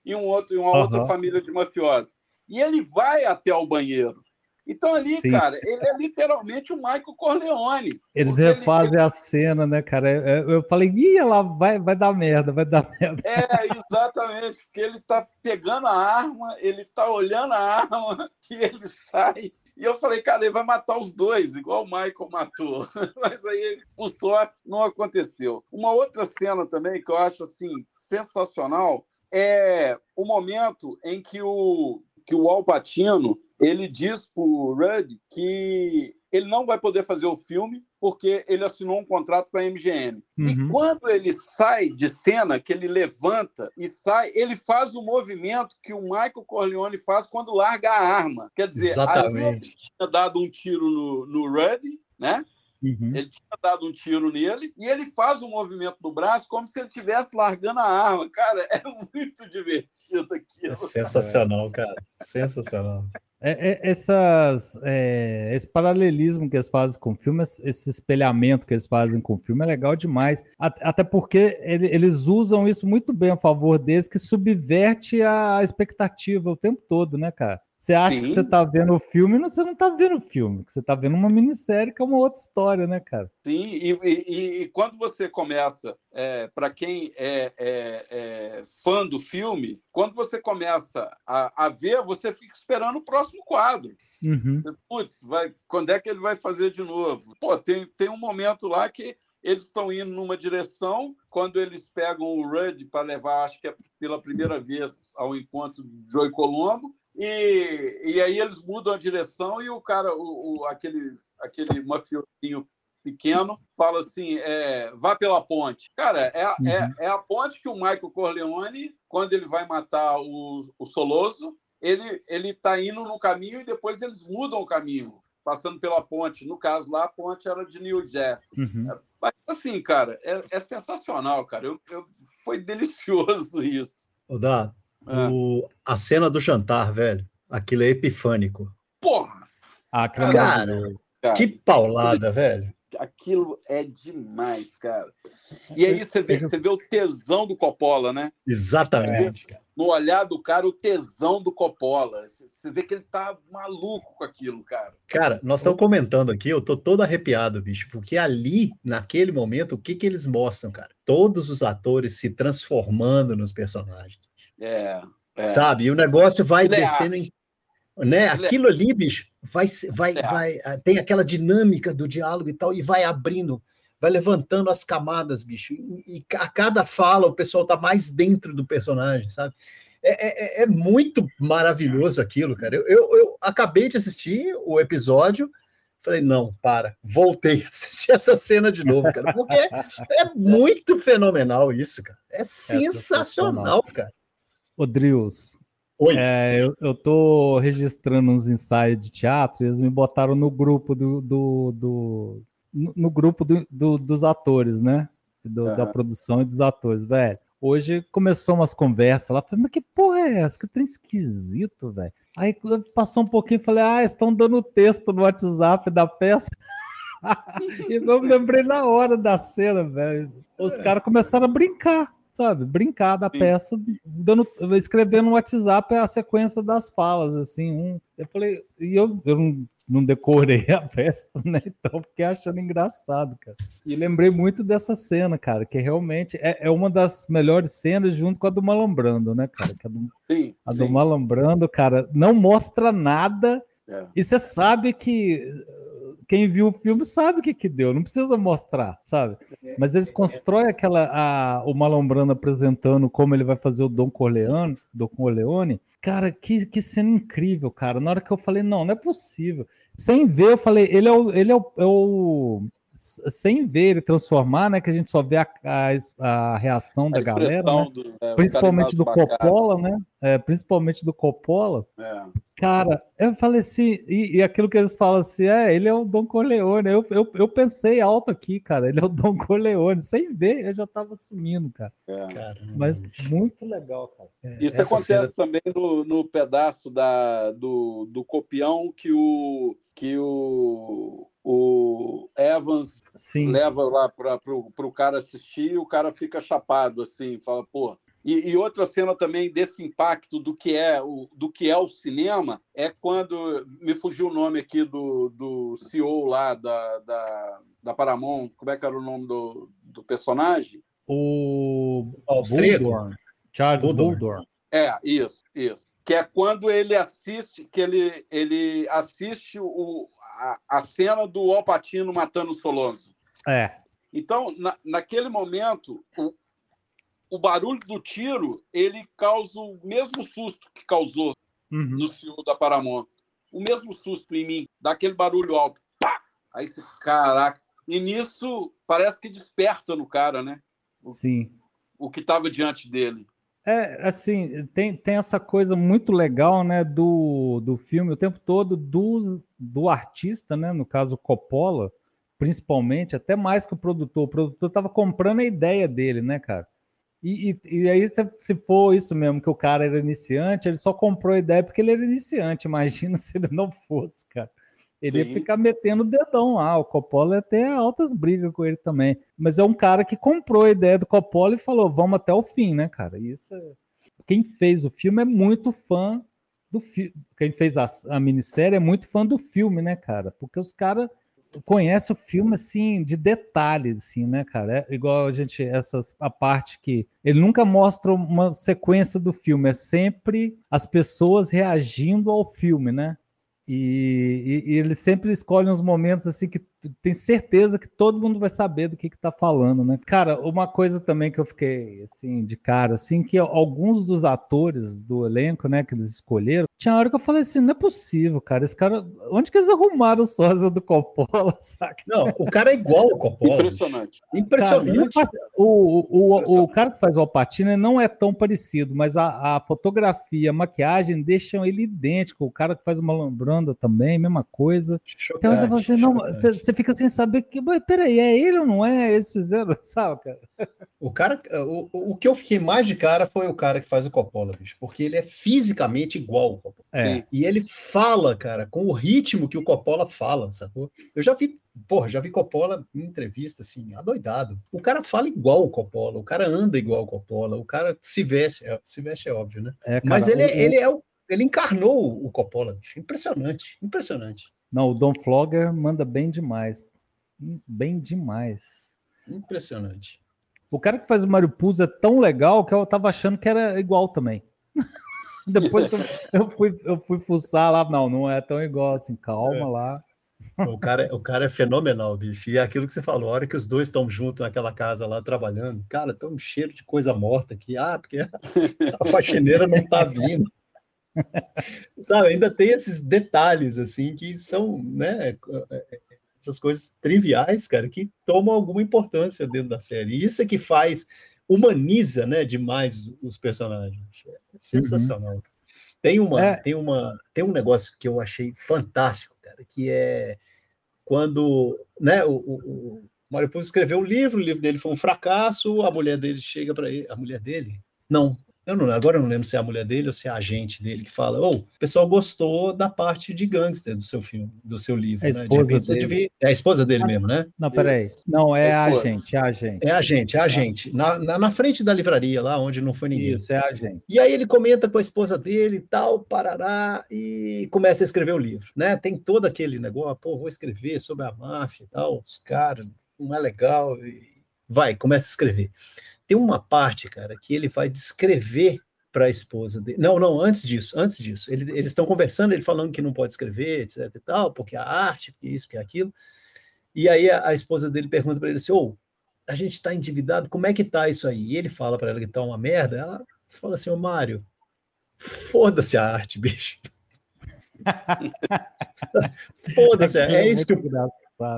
e um outro, uma uhum. outra família de mafiosos. E ele vai até o banheiro. Então ali, sim. cara, ele é literalmente o Michael Corleone. Eles refazem ele... a cena, né, cara? Eu, eu falei, ih, ela vai, vai dar merda, vai dar merda. É, exatamente, porque ele tá pegando a arma, ele tá olhando a arma e ele sai e eu falei, cara, ele vai matar os dois, igual o Michael matou. Mas aí, por sorte, não aconteceu. Uma outra cena também que eu acho assim sensacional é o momento em que o que o Al Pacino ele diz para o Rudd que ele não vai poder fazer o filme porque ele assinou um contrato com a MGM. Uhum. E quando ele sai de cena, que ele levanta e sai, ele faz o movimento que o Michael Corleone faz quando larga a arma. Quer dizer, Exatamente. ele tinha dado um tiro no, no Rudd, né? Uhum. Ele tinha dado um tiro nele e ele faz o movimento do braço como se ele estivesse largando a arma. Cara, é muito divertido aquilo. É sensacional, cara. Sensacional. É, é, essas, é, esse paralelismo que eles fazem com o filme, esse espelhamento que eles fazem com o filme é legal demais. Até porque ele, eles usam isso muito bem a favor deles, que subverte a expectativa o tempo todo, né, cara? Você acha Sim. que você tá vendo o filme, mas você não tá vendo o filme, você tá vendo uma minissérie que é uma outra história, né, cara? Sim, e, e, e quando você começa, é, para quem é, é, é, fã do filme, quando você começa a, a, ver, você fica esperando o próximo quadro. Uhum. Putz, vai, quando é que ele vai fazer de novo? Pô, tem, tem um momento lá que eles estão indo numa direção, quando eles pegam o Rudd para levar, acho que é pela primeira vez, ao encontro de Joey Colombo, e, e aí eles mudam a direção e o cara, o, o aquele, aquele mafiosinho pequeno, fala assim: é, vá pela ponte. Cara, é, uhum. é, é, a ponte que o Michael Corleone, quando ele vai matar o, o Soloso, ele ele está indo no caminho e depois eles mudam o caminho, passando pela ponte. No caso lá, a ponte era de New Jersey. Uhum. É, mas assim, cara, é, é sensacional, cara. Eu, eu, foi delicioso isso. Dá, é. o, a cena do jantar, velho, aquilo é epifânico. Porra! Ah, cara, cara, que paulada, velho aquilo é demais, cara. E aí você vê, você vê o tesão do Coppola, né? Exatamente. É, no olhar do cara, o tesão do Coppola. Você vê que ele tá maluco com aquilo, cara. Cara, nós estamos comentando aqui, eu tô todo arrepiado, bicho, porque ali, naquele momento, o que que eles mostram, cara? Todos os atores se transformando nos personagens. É. é. Sabe? E o negócio vai descendo em né? Aquilo ali, bicho, vai, vai, é. vai, ah, tem aquela dinâmica do diálogo e tal, e vai abrindo, vai levantando as camadas, bicho. E, e a cada fala o pessoal tá mais dentro do personagem, sabe? É, é, é, é muito maravilhoso aquilo, cara. Eu, eu, eu, acabei de assistir o episódio, falei, não, para, voltei a assistir essa cena de novo, cara, porque é, é muito fenomenal isso, cara. É, é sensacional, cara. Ô, Drius, Oi. É, eu, eu tô registrando uns ensaios de teatro e eles me botaram no grupo do. do, do no grupo do, do, dos atores, né? Do, uhum. Da produção e dos atores, velho. Hoje começou umas conversas lá, falei, mas que porra é essa? Que trem esquisito, velho. Aí passou um pouquinho e falei, ah, estão dando texto no WhatsApp da peça. e eu me lembrei na hora da cena, velho. Os é. caras começaram a brincar sabe, brincar da Sim. peça, dando, escrevendo no WhatsApp a sequência das falas, assim, um, eu falei, e eu, eu não, não decorei a peça, né, então fiquei achando engraçado, cara, e lembrei muito dessa cena, cara, que realmente é, é uma das melhores cenas junto com a do Malambrando, né, cara, que a do, sim, a do Malambrando, cara, não mostra nada, é. e você sabe que quem viu o filme sabe o que que deu, não precisa mostrar, sabe? Mas eles constroem aquela a, o Malombrando apresentando como ele vai fazer o Don Corleone, Corleone. Cara, que, que cena incrível, cara. Na hora que eu falei, não, não é possível. Sem ver, eu falei, ele é o, ele é o, é o sem ver ele transformar, né? Que a gente só vê a, a, a reação a da galera, né? do, é, principalmente do Coppola, né? É, principalmente do Coppola. É. Cara, eu falei assim, e, e, aquilo que eles falam assim, é, ele é o Don Corleone. Eu, eu, eu pensei alto aqui, cara, ele é o Don Corleone. Sem ver, eu já tava sumindo, cara. É. Mas muito legal, cara. É, Isso acontece cena... também no, no pedaço da, do, do copião que o que o, o Evans Sim. leva lá para o cara assistir e o cara fica chapado, assim, fala, pô. E, e, outra cena também desse impacto do que é o, do que é o cinema é quando me fugiu o nome aqui do, do CEO lá da, da, da Paramount, como é que era o nome do, do personagem? O Buldorn. Charles Buldorn. É, isso, isso que é quando ele assiste, que ele, ele assiste o, a, a cena do Alpatino matando o Soloso. É. Então, na, naquele momento, o, o barulho do tiro, ele causa o mesmo susto que causou uhum. no senhor da Paramount. O mesmo susto em mim, daquele barulho alto. Pá! Aí você, caraca. E nisso, parece que desperta no cara, né? O, Sim. O que estava diante dele. É, assim, tem, tem essa coisa muito legal, né, do, do filme o tempo todo dos, do artista, né, no caso Coppola, principalmente, até mais que o produtor. O produtor estava comprando a ideia dele, né, cara? E, e, e, aí, se, se for isso mesmo, que o cara era iniciante, ele só comprou a ideia porque ele era iniciante. Imagina se ele não fosse, cara. Ele Sim. ia ficar metendo o dedão lá. O Coppola ter altas brigas com ele também. Mas é um cara que comprou a ideia do Coppola e falou: vamos até o fim, né, cara? Isso é... Quem fez o filme é muito fã do filme. Quem fez a, a minissérie é muito fã do filme, né, cara? Porque os caras conhecem o filme assim de detalhes, assim, né, cara? É igual a gente essas a parte que ele nunca mostra uma sequência do filme, é sempre as pessoas reagindo ao filme, né? E, e, e, ele sempre escolhe uns momentos assim que tem certeza que todo mundo vai saber do que que tá falando, né? Cara, uma coisa também que eu fiquei assim de cara, assim, que alguns dos atores do elenco, né, que eles escolheram, tinha hora que eu falei assim, não é possível, cara, esse cara, onde que eles arrumaram o sósia do Coppola, saca? Não, o cara é igual ao Coppola. Impressionante. Impressionante. Cara, o, o, o, o, cara que faz o Alpatino não é tão parecido, mas a, a fotografia, a maquiagem deixam ele idêntico. O cara que faz o Malambranda também, mesma coisa. Chocante, então você, fala assim, não, você, você fica sem saber que, mas peraí, é ele ou não é? Eles fizeram, sabe, cara? O cara, o, o que eu fiquei mais de cara foi o cara que faz o Coppola, bicho, porque ele é fisicamente igual ao Coppola. É. E ele fala, cara, com o ritmo que o Coppola fala, sacou? Eu já vi, porra, já vi Coppola em entrevista, assim, adoidado. O cara fala igual o Coppola, o cara anda igual o Coppola, o cara se veste, é, se veste é óbvio, né? É, cara, Mas ele, o, ele é o, ele encarnou o Coppola, bicho. Impressionante, impressionante. Não, o Don Flogger manda bem demais. Bem demais. Impressionante. O cara que faz o Mario Puzo é tão legal que eu tava achando que era igual também. Depois eu, fui, eu fui fuçar lá, não, não é tão igual assim, calma é. lá. O cara, o cara é fenomenal, bicho. E é aquilo que você falou, a hora que os dois estão juntos naquela casa lá trabalhando, cara, tão um cheiro de coisa morta aqui. Ah, porque a faxineira não tá vindo. Sabe, ainda tem esses detalhes assim que são, né, essas coisas triviais, cara, que tomam alguma importância dentro da série. E isso é que faz, humaniza, né, demais os personagens. É sensacional. Uhum. Tem uma, é. tem uma, tem um negócio que eu achei fantástico, cara, que é quando, né, o, o, o Mário Puzo escreveu um livro, o livro dele foi um fracasso, a mulher dele chega para ele, a mulher dele? Não, eu não, agora eu não lembro se é a mulher dele ou se é a agente dele que fala, oh, o pessoal gostou da parte de gangster do seu filme, do seu livro, é a né? esposa dele. Devia... É a esposa dele ah, mesmo, né? Não, peraí. Não, é, é a, a agente, é a agente. É a agente, é a agente. Na, na, na, frente da livraria, lá onde não foi ninguém. Isso, é a agente. E aí ele comenta com a esposa dele e tal, parará, e começa a escrever o livro, né? Tem todo aquele negócio, pô, vou escrever sobre a máfia e tal, os caras, não é legal, e vai, começa a escrever tem uma parte, cara, que ele vai descrever para a esposa dele. Não, não, antes disso, antes disso. Ele, eles estão conversando, ele falando que não pode escrever, etc e tal, porque a arte, porque isso, porque aquilo. E aí a, a esposa dele pergunta para ele assim: "Ô, oh, a gente está endividado, como é que tá isso aí?" E ele fala para ela que tá uma merda. Ela fala assim: "Ô, Mário, foda-se a arte, bicho." Foda-se, é, é isso que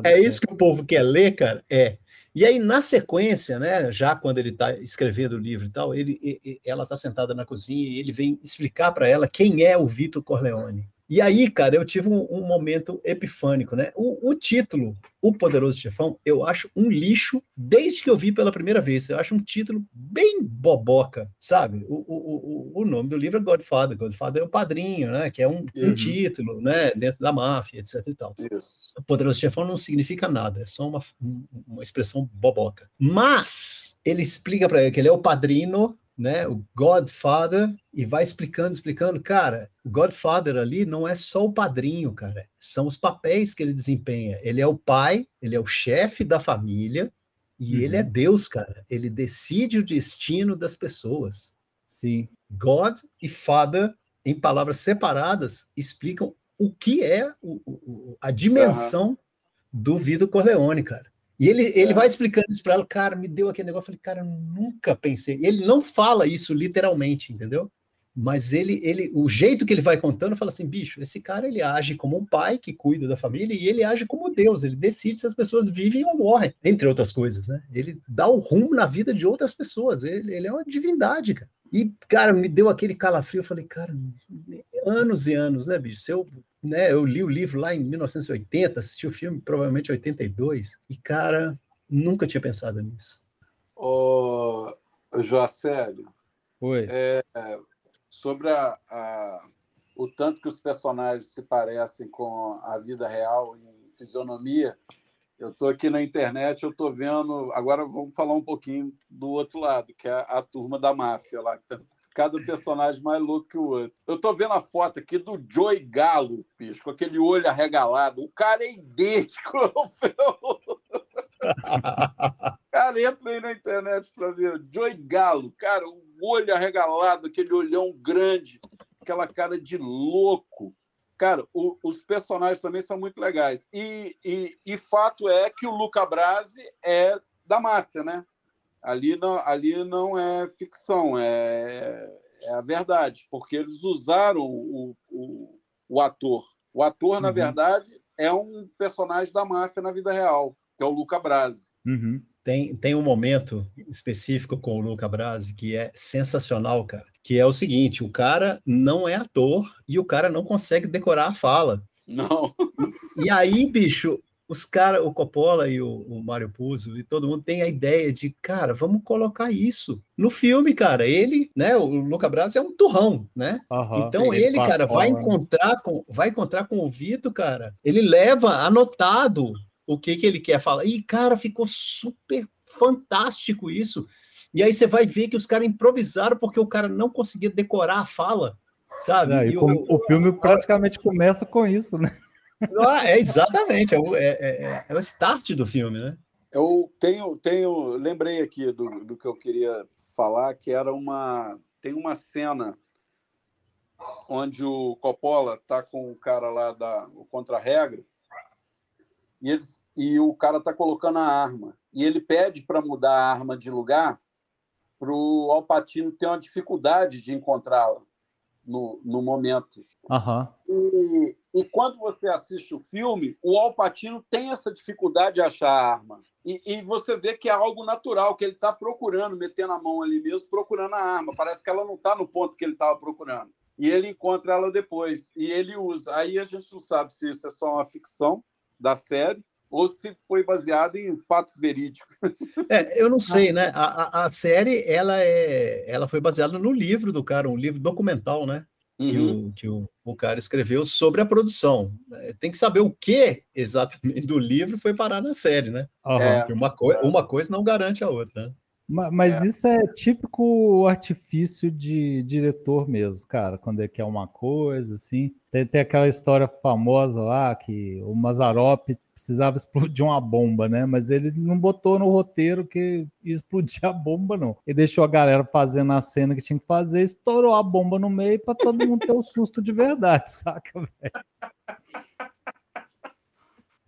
é isso que o povo quer ler, cara. É. E aí, na sequência, né, já quando ele está escrevendo o livro e tal, ele, ela está sentada na cozinha e ele vem explicar para ela quem é o Vitor Corleone. E aí, cara, eu tive um, um momento epifânico, né? O, o, título, O Poderoso Chefão, eu acho um lixo desde que eu vi pela primeira vez. Eu acho um título bem boboca, sabe? O, o, o nome do livro é Godfather. Godfather é o padrinho, né? Que é um, uhum. um título, né? Dentro da máfia, etc e tal. Isso. O Poderoso Chefão não significa nada, é só uma, uma expressão boboca. Mas ele explica para ele que ele é o padrinho né, o Godfather, e vai explicando, explicando, cara, o Godfather ali não é só o padrinho, cara, são os papéis que ele desempenha. Ele é o pai, ele é o chefe da família, e uhum. ele é Deus, cara. Ele decide o destino das pessoas. Sim. God e Father, em palavras separadas, explicam o que é o, o, a dimensão uhum. do Vitor Corleone, cara. E ele, ele é. vai explicando isso para ela, cara, me deu aquele negócio, eu falei, cara, eu nunca pensei. Ele não fala isso literalmente, entendeu? Mas ele, ele, o jeito que ele vai contando, fala assim, bicho, esse cara ele age como um pai que cuida da família e ele age como Deus, ele decide se as pessoas vivem ou morrem, entre outras coisas, né? Ele dá o rumo na vida de outras pessoas, ele, ele é uma divindade, cara. E, cara, me deu aquele calafrio, eu falei, cara, anos e anos, né, bicho? Se eu né, eu li o livro lá em 1980, assisti o filme provavelmente em 82, e, cara, nunca tinha pensado nisso. Ô, Joacélio, Oi. É, sobre a, a, o tanto que os personagens se parecem com a vida real em fisionomia, eu estou aqui na internet, eu estou vendo. Agora vamos falar um pouquinho do outro lado, que é a, a turma da máfia lá, que cada personagem mais louco que o outro. Eu tô vendo a foto aqui do Joey Galo, bicho, com aquele olho arregalado. O cara é idêntico cara, entra aí na internet para ver. Joey Galo, cara, o olho arregalado, aquele olhão grande, aquela cara de louco. Cara, o, os personagens também são muito legais. E, e, e, fato é que o Luca Brasi é da máfia, né? Ali não, ali não é ficção, é, é a verdade, porque eles usaram o, o, o ator. O ator, uhum. na verdade, é um personagem da máfia na vida real, que é o Luca Brasi. Uhum. Tem, tem um momento específico com o Luca Brasi que é sensacional, cara. Que é o seguinte: o cara não é ator e o cara não consegue decorar a fala. Não. E, e aí, bicho, os caras, o Coppola e o, o Mário Puzo e todo mundo tem a ideia de, cara, vamos colocar isso no filme, cara. Ele, né, o Luca Brasi é um turrão, né? Uhum, então ele, cara, vai encontrar com vai encontrar com o Vitor, cara. Ele leva anotado o que, que ele quer falar. E, cara, ficou super fantástico isso. E aí você vai ver que os caras improvisaram porque o cara não conseguia decorar a fala, sabe? É, e o, o, filme praticamente começa com isso, né? Ah, é exatamente, é o, é, é, é o start do filme, né? Eu tenho, tenho, lembrei aqui do, do que eu queria falar, que era uma, tem uma cena onde o Coppola tá com o cara lá da o contra-regra e, eles, e o cara está colocando a arma. E ele pede para mudar a arma de lugar para o Alpatino ter uma dificuldade de encontrá-la no, no momento. Uhum. E, e, quando você assiste o filme, o Alpatino tem essa dificuldade de achar a arma. E, e você vê que é algo natural, que ele está procurando, metendo a mão ali mesmo, procurando a arma. Parece que ela não está no ponto que ele estava procurando. E ele encontra ela depois. E ele usa. Aí a gente não sabe se isso é só uma ficção da série ou se foi baseado em fatos verídicos. É, eu não sei, né? A, a, a, série ela é, ela foi baseada no livro do cara, um livro documental, né? Uhum. Que, o, que o, o cara escreveu sobre a produção. É, tem que saber o que exatamente do livro foi parar na série, né? Uhum. É, uma, co uma coisa não garante a outra. Né? Mas é. isso é típico artifício de diretor mesmo, cara, quando ele quer uma coisa, assim. Tem, tem aquela história famosa lá que o Mazarop precisava explodir uma bomba, né? Mas ele não botou no roteiro que ia explodir a bomba, não. Ele deixou a galera fazendo a cena que tinha que fazer, estourou a bomba no meio para todo mundo ter o um susto de verdade, saca, velho?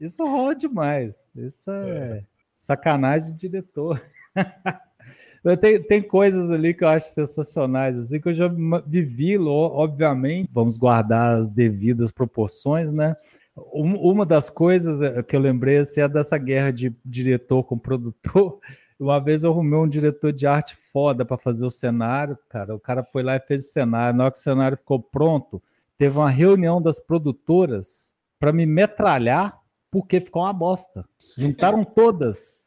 Isso rola demais. Isso é, é. sacanagem de diretor. Tem, tem coisas ali que eu acho sensacionais, assim, que eu já vivi, obviamente, vamos guardar as devidas proporções, né? Uma das coisas é, que eu lembrei assim, é dessa guerra de diretor com produtor. Uma vez eu arrumei um diretor de arte foda para fazer o cenário, cara. O cara foi lá e fez o cenário. Na hora que o cenário ficou pronto, teve uma reunião das produtoras para me metralhar porque ficou uma bosta. Juntaram todas.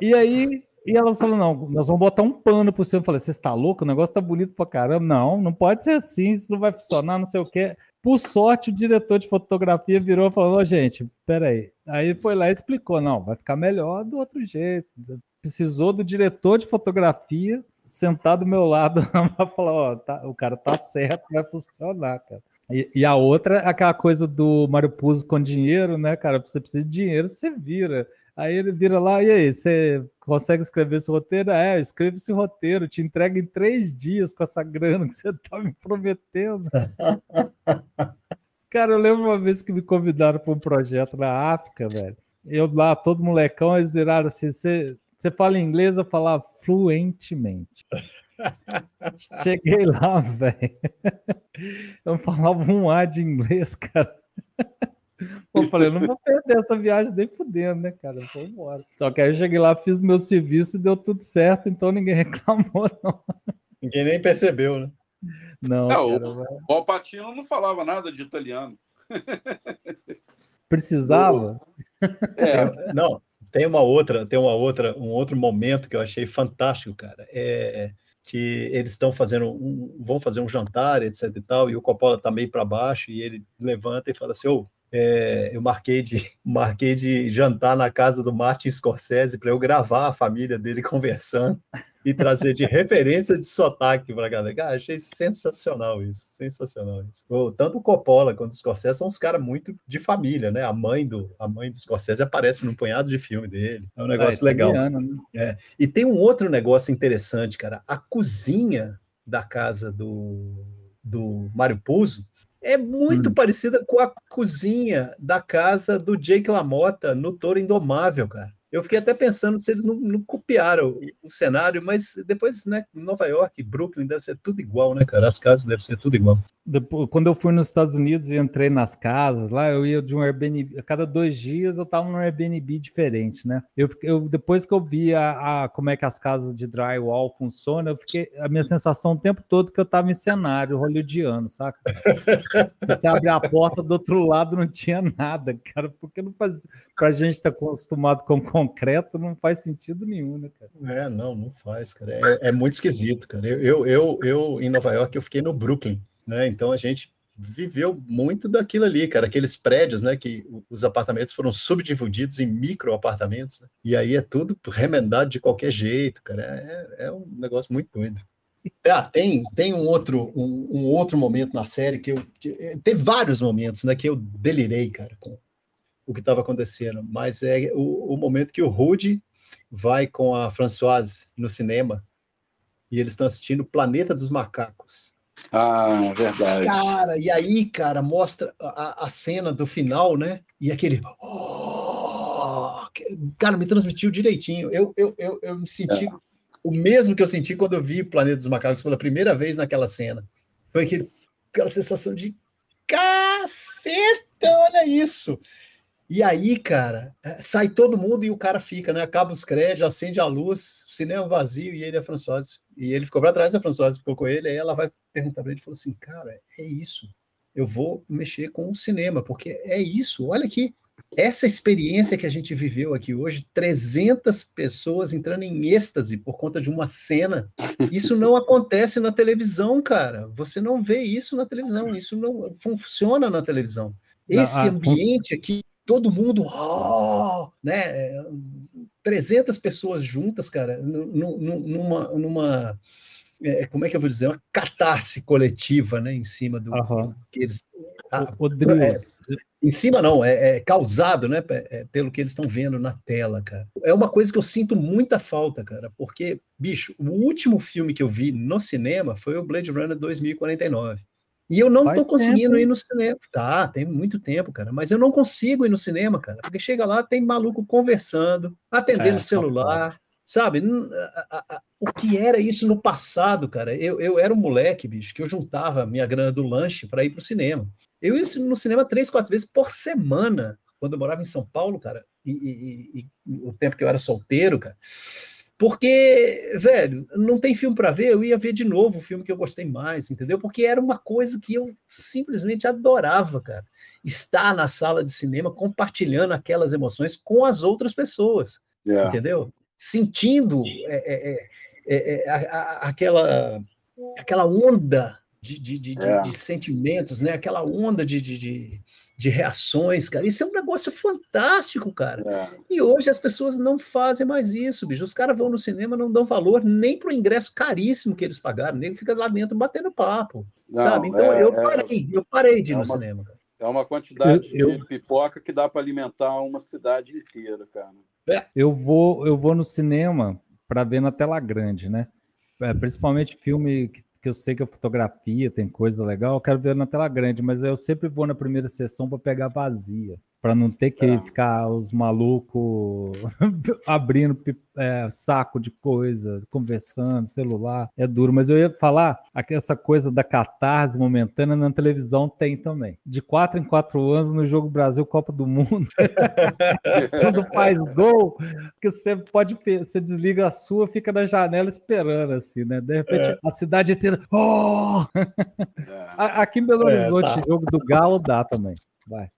E aí e elas falaram: não, nós vamos botar um pano por cima. Eu falei: você está louco? O negócio tá bonito pra caramba. Não, não pode ser assim, isso não vai funcionar, não sei o quê. Por sorte, o diretor de fotografia virou e falou: oh, gente, peraí. Aí foi lá e explicou: não, vai ficar melhor do outro jeito. Precisou do diretor de fotografia sentar do meu lado para falar: ó, oh, tá, o cara tá certo, vai funcionar, cara. E, e, a outra é aquela coisa do Mário Puzo com dinheiro, né, cara? Você precisa de dinheiro, você vira. Aí ele vira lá, e aí, você consegue escrever esse roteiro? É, escreve esse roteiro, te entrega em três dias com essa grana que você tá me prometendo. Cara, eu lembro uma vez que me convidaram para um projeto na África, velho. Eu lá, todo molecão, eles viraram assim: você, fala inglês? Eu falava fluentemente. Cheguei lá, velho. Eu falava um A de inglês, cara. Eu falei, não vou perder essa viagem nem fudendo, né, cara? Eu vou embora. Só que aí eu cheguei lá, fiz meu serviço e deu tudo certo, então ninguém reclamou, não. Ninguém nem percebeu, né? Não. não cara, o, o Alpatino não falava nada de italiano. Precisava? É, não, tem uma outra, tem uma outra, um outro momento que eu achei fantástico, cara. É que eles estão fazendo um, vão fazer um jantar, etc e tal, e o Coppola tá meio para baixo e ele levanta e fala assim: "Ô, oh, é, eu marquei de, marquei de jantar na casa do Martin Scorsese para eu gravar a família dele conversando e trazer de referência de sotaque para a galera. Cara, achei sensacional isso, sensacional isso. Tanto o Coppola quanto o Scorsese são uns caras muito de família, né? A mãe do, a mãe do Scorsese aparece num punhado de filme dele. É um negócio ah, é legal. Né? É. E tem um outro negócio interessante, cara. A cozinha da casa do, do Mário Puzo é muito hum. parecida com a cozinha da casa do Jake LaMotta no Toro Indomável, cara. Eu fiquei até pensando se eles não, não copiaram o, o, cenário, mas depois, né, Nova York, Brooklyn, deve ser tudo igual, né, cara? As casas devem ser tudo igual. Depois, quando eu fui nos Estados Unidos e entrei nas casas, lá eu ia de um Airbnb, a cada dois dias eu tava num Airbnb diferente, né? Eu, eu depois que eu vi a, a, como é que as casas de drywall funcionam, eu fiquei, a minha sensação o tempo todo que eu tava em cenário hollywoodiano, saca? Você abre a porta do outro lado não tinha nada, cara, porque não faz, pra gente estar tá acostumado com concreto não faz sentido nenhum, né, cara? É, não, não faz, cara. É, é muito esquisito, cara. Eu, eu, eu, eu, em Nova York, eu fiquei no Brooklyn né? Então a gente viveu muito daquilo ali, cara, aqueles prédios, né, que os apartamentos foram subdivididos em micro apartamentos, né? e aí é tudo remendado de qualquer jeito, cara, é, é um negócio muito doido. Ah, tem, tem um outro um, um outro momento na série que eu que, eh, teve vários momentos, né, que eu delirei, cara, com o que estava acontecendo, mas é o, o momento que o Rudy vai com a Françoise no cinema e eles estão assistindo Planeta dos Macacos. Ah, verdade. Cara, e aí, cara, mostra a, a cena do final, né? E aquele. Oh! Cara, me transmitiu direitinho. Eu, eu, eu, eu me senti é. o mesmo que eu senti quando eu vi Planeta dos Macacos pela primeira vez naquela cena. Foi aquele, aquela sensação de caceta, olha isso. E aí, cara, é, sai todo mundo e o cara fica, né? Acaba os créditos, acende a luz, cinema vazio e ele é Françoise. E ele ficou para trás, a Françoise ficou com ele, aí ela vai perguntar para ele, falou assim, cara, é isso. Eu vou mexer com o cinema, porque é isso. Olha aqui, essa experiência que a gente viveu aqui hoje, 300 pessoas entrando em êxtase por conta de uma cena, isso não acontece na televisão, cara. Você não vê isso na televisão, isso não funciona na televisão. Esse ambiente aqui todo mundo, oh, né? 300 pessoas juntas, cara, numa, numa é, como é que eu vou dizer, uma catarse coletiva, né, em cima do, uhum. que eles, ah, é, em cima não, é, é causado, né, é, pelo que eles estão vendo na tela, cara. É uma coisa que eu sinto muita falta, cara, porque, bicho, o último filme que eu vi no cinema foi o Blade Runner 2049. E eu não Faz tô conseguindo tempo. ir no cinema. Tá, tem muito tempo, cara. Mas eu não consigo ir no cinema, cara. Porque chega lá, tem maluco conversando, atendendo é, celular, sabe? O que era isso no passado, cara? Eu, eu era um moleque, bicho, que eu juntava minha grana do lanche para ir pro cinema. Eu ia no cinema três, quatro vezes por semana, quando eu morava em São Paulo, cara. E, e, e, e o tempo que eu era solteiro, cara. Porque, velho, não tem filme para ver, eu ia ver de novo o filme que eu gostei mais, entendeu? Porque era uma coisa que eu simplesmente adorava, cara. Estar na sala de cinema compartilhando aquelas emoções com as outras pessoas, yeah. entendeu? Sentindo é, é, é, é, é a, a, aquela, aquela onda de, de, de, de, sentimentos, né? aquela onda de, de de reações, cara. Isso é um negócio fantástico, cara. É. E hoje as pessoas não fazem mais isso, bicho. Os caras vão no cinema, não dão valor nem pro ingresso caríssimo que eles pagaram, nem fica lá dentro batendo papo, não, sabe? Então é, eu é. parei, eu parei de ir é no uma, cinema. É uma quantidade eu, de eu... pipoca que dá para alimentar uma cidade inteira, cara. É. Eu vou, eu vou no cinema para ver na tela grande, né? É, principalmente filme que que eu sei que a fotografia tem coisa legal, eu quero ver na tela grande, mas eu sempre vou na primeira sessão para pegar vazia para não ter que é. ficar os malucos abrindo é, saco de coisa, conversando, celular, é duro. Mas eu ia falar, essa coisa da catarse momentânea na televisão tem também. De quatro em quatro anos no jogo Brasil Copa do Mundo, quando faz gol, que você pode, você desliga a sua, fica na janela esperando assim, né? De repente é. a cidade inteira, oh! Aqui em Belo é, Horizonte, tá. jogo do Galo dá também. Vai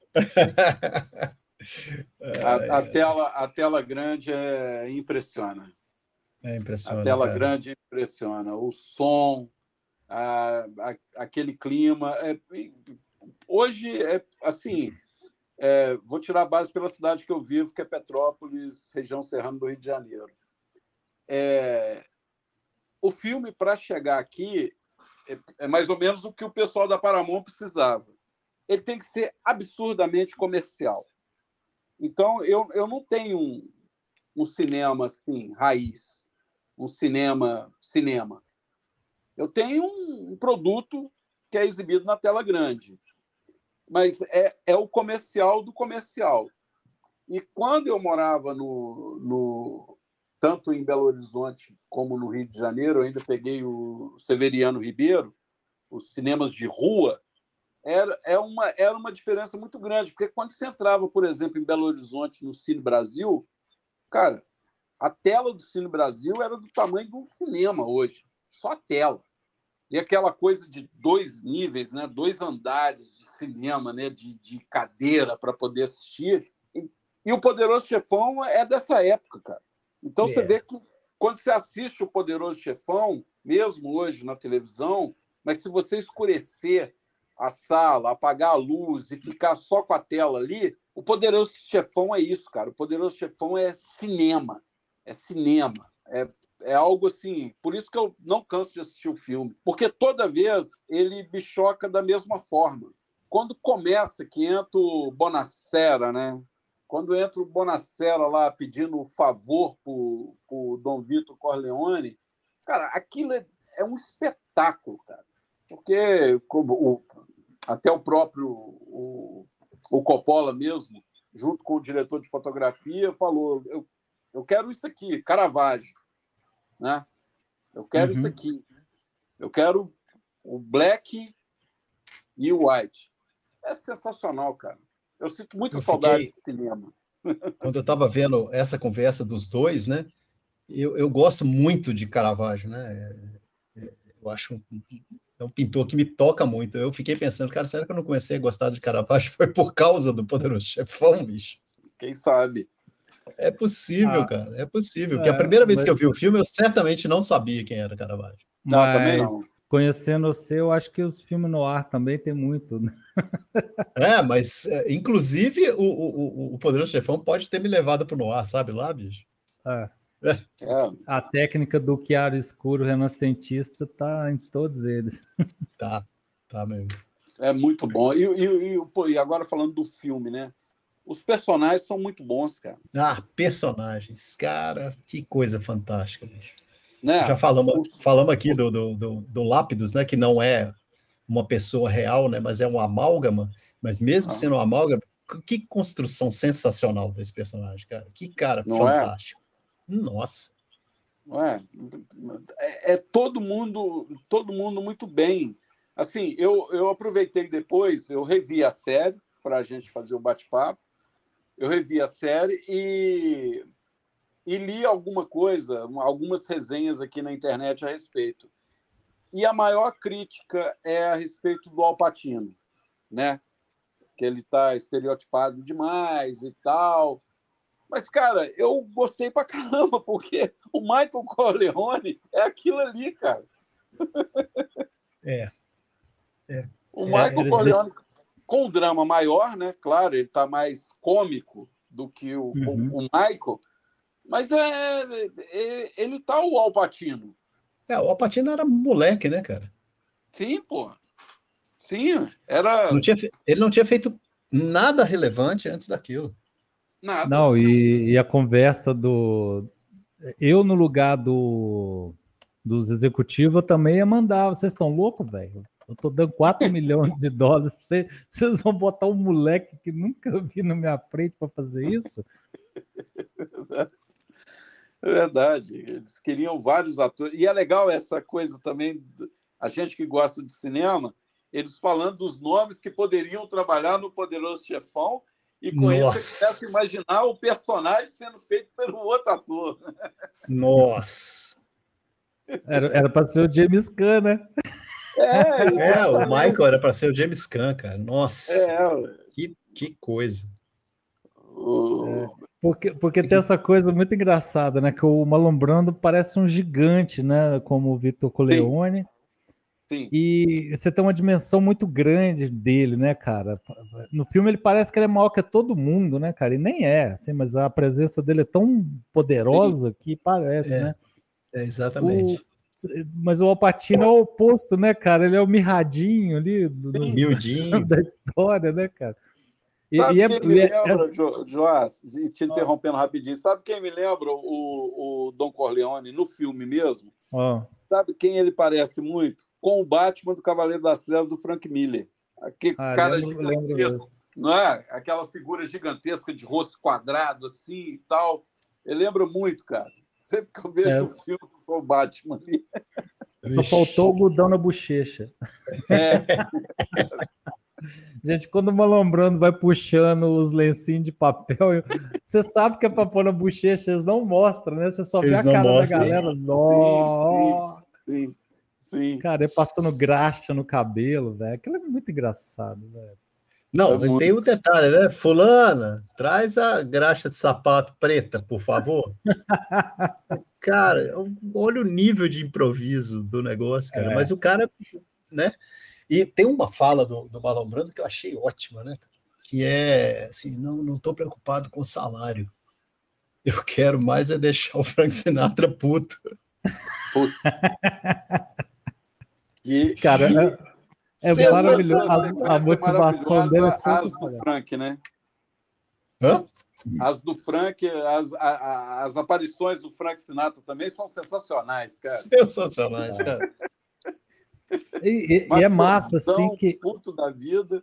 a, a, tela, a tela grande é, impressiona. É impressiona. A tela cara. grande impressiona. O som, a, a, aquele clima. É, hoje, é assim, é, vou tirar a base pela cidade que eu vivo, que é Petrópolis, região serrana do Rio de Janeiro. É, o filme, para chegar aqui, é, é mais ou menos o que o pessoal da Paramount precisava ele tem que ser absurdamente comercial. Então, eu, eu não tenho um, um cinema assim, raiz, um cinema, cinema. Eu tenho um, um produto que é exibido na tela grande. mas é, é o comercial do comercial. E quando eu morava no, no, tanto em Belo Horizonte como no Rio de Janeiro, eu ainda peguei o Severiano Ribeiro, os cinemas de rua, era, é uma, era uma diferença muito grande, porque quando você entrava, por exemplo, em Belo Horizonte, no Cine Brasil, cara, a tela do Cine Brasil era do tamanho de um cinema hoje, só a tela. E aquela coisa de dois níveis, né? dois andares de cinema, né? de, de cadeira para poder assistir. E, e, o Poderoso Chefão é dessa época, cara. Então é. você vê que quando você assiste o Poderoso Chefão, mesmo hoje na televisão, mas se você escurecer a sala, apagar a luz e ficar só com a tela ali, o Poderoso Chefão é isso, cara. O Poderoso Chefão é cinema. É cinema. É, é algo assim. Por isso que eu não canso de assistir o filme. Porque toda vez ele me choca da mesma forma. Quando começa, que entra o Bonacera, né? Quando entra o Bonacera lá pedindo favor pro, pro Dom Vitor Corleone, cara, aquilo é, é um espetáculo, cara. Porque como o, até o próprio o, o Coppola mesmo, junto com o diretor de fotografia, falou: eu, eu quero isso aqui, Caravaggio, né? Eu quero uhum. isso aqui. Eu quero o black e o white. É sensacional, cara. Eu sinto muita eu saudade fiquei... de cinema. Quando eu estava vendo essa conversa dos dois, né? Eu, eu gosto muito de Caravaggio, né? Eu acho é um pintor que me toca muito. Eu fiquei pensando, cara, será que eu não comecei a gostar de Caravaggio? Foi por causa do Poderoso Chefão, bicho? Quem sabe? É possível, ah, cara, é possível. Porque é, a primeira vez mas... que eu vi o filme, eu certamente não sabia quem era Caravaggio. Não, mas... também não. Conhecendo você, eu acho que os filmes no ar também tem muito. Né? É, mas é, inclusive o, o, o Poderoso Chefão pode ter me levado para o noir, sabe lá, bicho? É. É. A técnica do chiaro escuro renascentista tá em todos eles. Tá, tá mesmo. É muito bom. E, e, e, e, agora falando do filme, né? Os personagens são muito bons, cara. Ah, personagens. Cara, que coisa fantástica, bicho. Né? Já falamos, falamos aqui do, do, do, do Lápidos, né? Que não é uma pessoa real, né? Mas é um amálgama. Mas mesmo ah. sendo um amálgama, que construção sensacional desse personagem, cara. Que cara não é? fantástico. É? Nossa. É, é, é, todo mundo, todo mundo muito bem. Assim, eu, eu aproveitei depois, eu revi a série para a gente fazer o bate-papo. Eu revi a série e, e li alguma coisa, algumas resenhas aqui na internet a respeito. E a maior crítica é a respeito do Alpatino, né? Que ele está estereotipado demais e tal. Mas, cara, eu gostei pra caramba, porque o Michael Corleone é aquilo ali, cara. É. é. O Michael é, Corleone, com um drama maior, né? Claro, ele tá mais cômico do que o, uhum. o, o Michael, mas é, é, ele tá o Alpatino. É, o Alpatino era moleque, né, cara? Sim, pô. Sim, era. Não tinha, ele não tinha feito nada relevante antes daquilo. Nada. Não, e, e, a conversa do. Eu, no lugar do dos executivos, eu também ia mandar. Vocês estão loucos, velho? Eu tô dando 4 milhões de dólares pra vocês. Vocês vão botar um moleque que nunca vi na minha frente para fazer isso? É verdade. Eles queriam vários atores. E é legal essa coisa também, a gente que gosta de cinema, eles falando dos nomes que poderiam trabalhar no Poderoso Chefão e com Nossa. isso eu começa a imaginar o personagem sendo feito pelo outro ator. Nossa! Era para ser o James Caan, né? É, é o Michael era para ser o James Caan, cara. Nossa! É, que, que coisa! É, porque, porque tem essa coisa muito engraçada, né? Que o Malombrando parece um gigante, né? Como o Vitor Coleone. Sim. Sim. E você tem uma dimensão muito grande dele, né, cara? No filme ele parece que ele é maior que todo mundo, né, cara? E nem é, assim, mas a presença dele é tão poderosa Sim. que parece, é. né? É, exatamente. O... Mas o Alpatino é o oposto, né, cara? Ele é o mirradinho ali do, do... da história, né, cara? E, Sabe e é, quem me é lembra, é... Joás, te interrompendo oh. rapidinho, sabe quem me lembra o, o Don Corleone no filme mesmo? Oh. Sabe quem ele parece muito? Com o Batman do Cavaleiro das Trevas do Frank Miller. Aquele ah, cara lembro, gigantesco, lembro não é? Aquela figura gigantesca de rosto quadrado, assim e tal. Eu lembro muito, cara. Sempre que eu vejo é. o filme com o Batman ali. Só faltou o algodão na bochecha. É. Gente, quando o malambrando vai puxando os lencinhos de papel, você sabe que é pra pôr na bochecha, eles não mostram, né? Você só eles vê a cara mostram. da galera. Sim, sim, sim, Cara, ele passando graxa no cabelo, velho. Aquilo é muito engraçado, velho. Não, é tem um detalhe, né? Fulana, traz a graxa de sapato preta, por favor. cara, olha o nível de improviso do negócio, cara. É. Mas o cara, né? E tem uma fala do, do Marlon Brando que eu achei ótima, né? Que é assim: não, não tô preocupado com o salário. Eu quero mais é deixar o Frank Sinatra puto. Puto. que, cara, que... É maravilhoso. A, a motivação dele é as do Frank, né? Hã? As do Frank, as, a, as aparições do Frank Sinatra também são sensacionais, cara. Sensacionais, cara. E, e, e é massa, assim, que... Puto da vida.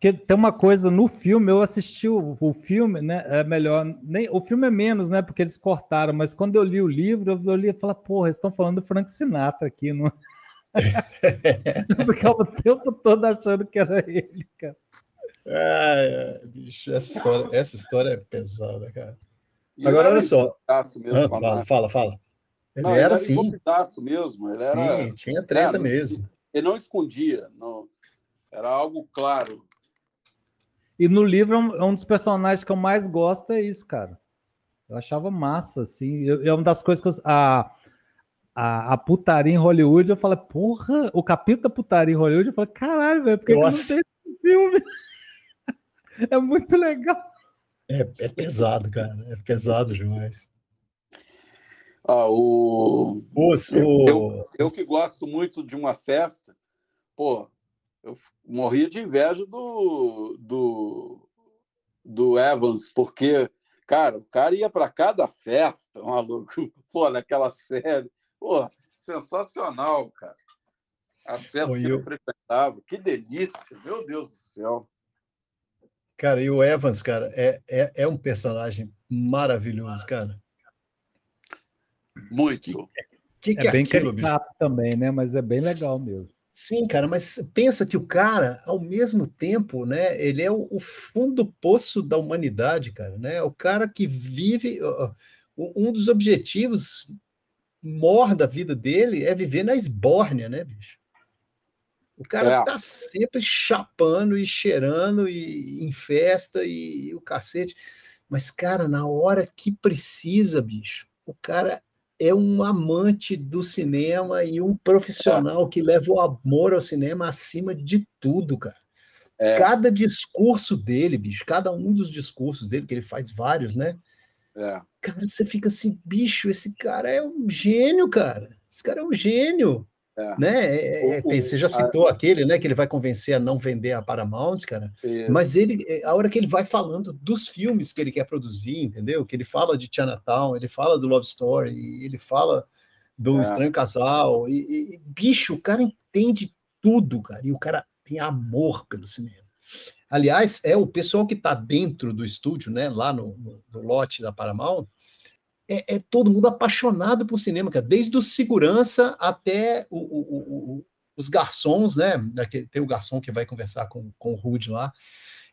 Que tem uma coisa no filme, eu assisti o, o, filme, né? É melhor. Nem, o filme é menos, né? Porque eles cortaram, mas quando eu li o livro, eu, eu li e falei, porra, eles estão falando do Frank Sinatra aqui, não. Eu ficava o tempo todo achando que era ele, cara. É, bicho, essa história, essa história é pesada, cara. E Agora, olha só. Mesmo, ah, fala, fala, fala. Ele, não, era, era assim. mesmo. Ele Sim, era, tinha treta é, mesmo. Ele não escondia, não. Era algo claro. E no livro, é um, é um dos personagens que eu mais gosto, é isso, cara. Eu achava massa, assim. Eu, é uma das coisas que eu, a, a, a, putaria em Hollywood, eu falei, porra, o capítulo da putaria em Hollywood, eu falei, caralho, velho, por que, que não tem esse filme? é muito legal. É, é, pesado, cara, é pesado demais. Ah, o... Os, o... Eu, eu que gosto muito de uma festa, pô, eu morria de inveja do, do, do Evans, porque, cara, o cara ia para cada festa, maluco, pô, naquela série. Pô, sensacional, cara. As festas Oi, que eu frequentava, que delícia, meu Deus do céu. Cara, e o Evans, cara, é, é, é um personagem maravilhoso, cara. Muito. Que, que é, é bem aquilo, também, né? Mas é bem legal mesmo. Sim, cara, mas pensa que o cara, ao mesmo tempo, né, ele é o, o fundo poço da humanidade, cara, né? O cara que vive. Uh, um dos objetivos mor da vida dele é viver na esbórnia, né, bicho? O cara é. tá sempre chapando e cheirando e em festa e, e o cacete. Mas, cara, na hora que precisa, bicho, o cara é um amante do cinema e um profissional é. que leva o amor ao cinema acima de tudo, cara. É. Cada discurso dele, bicho, cada um dos discursos dele, que ele faz vários, né? É. Cara, você fica assim, bicho, esse cara é um gênio, cara. Esse cara é um gênio. É. Né? É, é, você já citou a... aquele, né? Que ele vai convencer a não vender a Paramount, cara. Mas ele, é, a hora que ele vai falando dos filmes que ele quer produzir, entendeu? Que ele fala de Chinatown, ele fala do Love Story, ele fala do é. Estranho Casal. E, e, bicho, o cara entende tudo, cara. E o cara tem amor pelo cinema. Aliás, é o pessoal que está dentro do estúdio, né, lá no, no, no lote da Paramount, é, é, todo mundo apaixonado por cinema, cara, desde o segurança até o, o, o, os garçons, né? Tem o garçom que vai conversar com, com o Rude lá.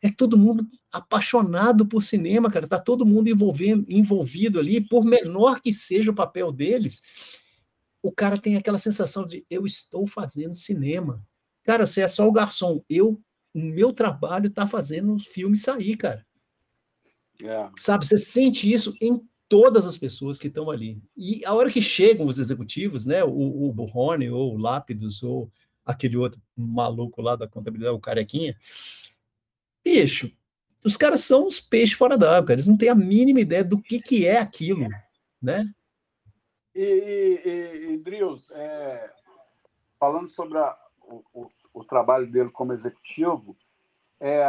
É todo mundo apaixonado por cinema, cara. Tá todo mundo envolvendo, envolvido ali, por menor que seja o papel deles. O cara tem aquela sensação de eu estou fazendo cinema. Cara, você é só o garçom. Eu o meu trabalho está fazendo os filmes sair, cara. É. Sabe, você sente isso em todas as pessoas que estão ali. E a hora que chegam os executivos, né, o, o ou o Lápidos, ou aquele outro maluco lá da contabilidade, o Carequinha, bicho, os caras são os peixes fora d'água, eles não têm a mínima ideia do que, que é aquilo, né? E, e, e Drius, é, falando sobre a, o, o trabalho dele como executivo, é,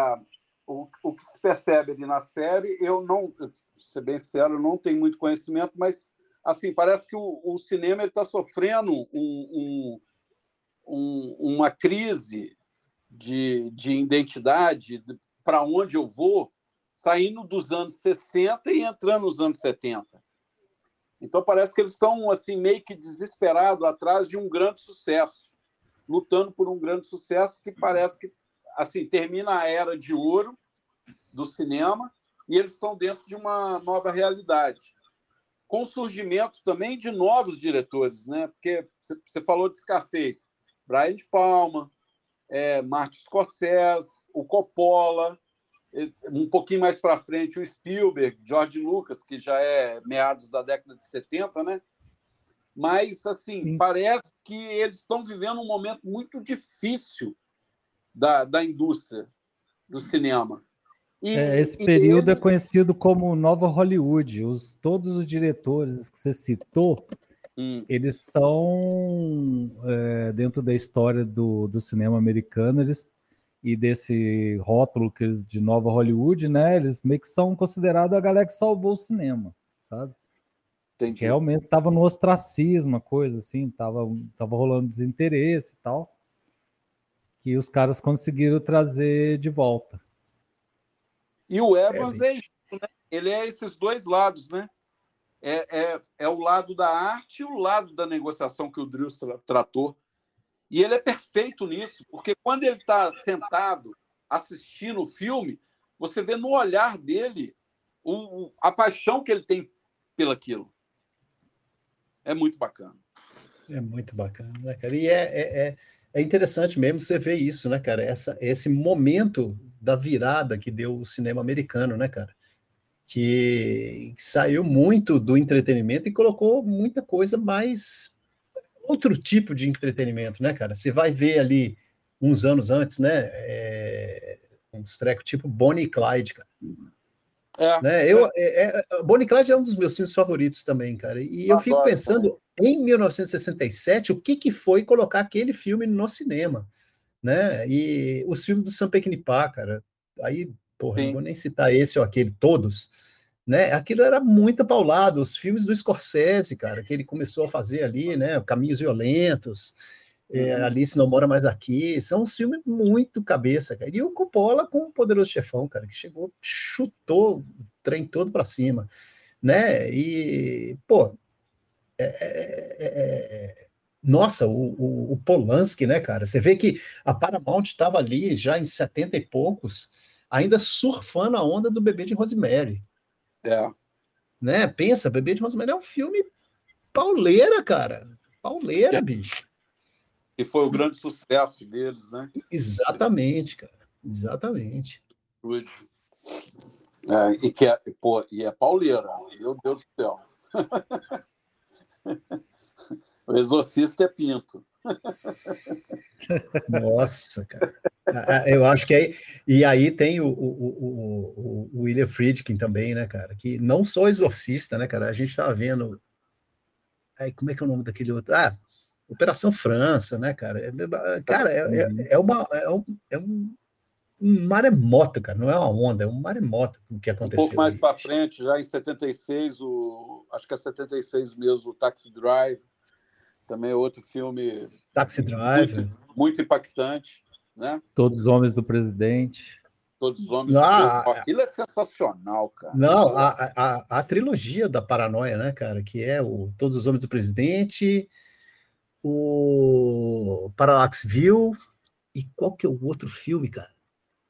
o, o que se percebe ali na série, eu não, ser bem sincero, não tenho muito conhecimento, mas assim parece que o, o cinema está sofrendo um, um, um, uma crise de, de identidade, para onde eu vou, saindo dos anos 60 e entrando nos anos 70. Então parece que eles estão assim meio que desesperados atrás de um grande sucesso, lutando por um grande sucesso que parece que assim termina a era de ouro do cinema e eles estão dentro de uma nova realidade. Com o surgimento também de novos diretores, né? Porque você falou de Scarface, Brian de Palma, é, Martin Scorsese, o Coppola, um pouquinho mais para frente o Spielberg, George Lucas, que já é meados da década de 70, né? Mas, assim, Sim. parece que eles estão vivendo um momento muito difícil da, da indústria do cinema. E, é, esse período é conhecido como Nova Hollywood. Os, todos os diretores que você citou, hum. eles são, é, dentro da história do, do cinema americano, eles e desse rótulo que eles, de Nova Hollywood, né? Eles meio que são considerados a galera que salvou o cinema, sabe? Entendi. Realmente estava no ostracismo, coisa assim, tava, tava rolando desinteresse e tal. Que os caras conseguiram trazer de volta. E o Evans é, é isso, né? Ele é esses dois lados, né? É, é, é o lado da arte e o lado da negociação que o Drews tra tratou e ele é perfeito nisso, porque quando ele está sentado assistindo o filme, você vê no olhar dele o, a paixão que ele tem pelaquilo. É muito bacana. É muito bacana, né, cara? E é, é, é, é interessante mesmo você ver isso, né, cara? Essa, esse momento da virada que deu o cinema americano, né, cara? Que, que saiu muito do entretenimento e colocou muita coisa mais outro tipo de entretenimento, né, cara? Você vai ver ali uns anos antes, né? É, uns trecos tipo Bonnie e Clyde, cara. É, né? Eu, é, é, Bonnie e Clyde é um dos meus filmes favoritos também, cara. E eu, eu fico pensando também. em 1967 o que, que foi colocar aquele filme no cinema, né? E os filmes do Sam Peckinpah, cara. Aí, porra, Sim. não vou nem citar esse ou aquele, todos né? Aquilo era muito paulado, os filmes do Scorsese, cara, que ele começou a fazer ali, né? Caminhos Violentos, é, uhum. Alice Não Mora Mais Aqui, são uns filmes muito cabeça, cara. E o Coppola com o Poderoso Chefão, cara, que chegou, chutou o trem todo para cima, né? E, pô, é, é, é, é nossa, o, o, o, Polanski, né, cara? Você vê que a Paramount estava ali já em 70 e poucos, ainda surfando a onda do bebê de Rosemary. É. Né? Pensa, Bebê de Rosemary é um filme pauleira, cara. Pauleira, é. bicho. E foi o grande sucesso deles, né? Exatamente, cara. Exatamente. É, e, que é, pô, e é pauleira, meu Deus do céu. o exorcista é pinto. Nossa, cara. Eu acho que aí. E aí tem o, o, o, o William Friedkin também, né, cara? Que não só exorcista, né, cara? A gente estava vendo. Aí, como é que é o nome daquele outro? Ah, Operação França, né, cara? É, cara, é, é, uhum. é, uma. É um, é um, um maremoto, cara, não é uma onda, é um maremoto o que aconteceu. Um pouco mais para frente, já em 76, o, acho que é 76 mesmo, o Taxi Drive, também é outro filme. Taxi Driver. Muito, muito, impactante. Né? Todos os Homens do Presidente. Todos os Homens ah, do Presidente. Aquilo é sensacional, cara. Não, a, a, a trilogia da paranoia, né, cara? Que é o Todos os Homens do Presidente, o Parallax View e qual que é o outro filme, cara?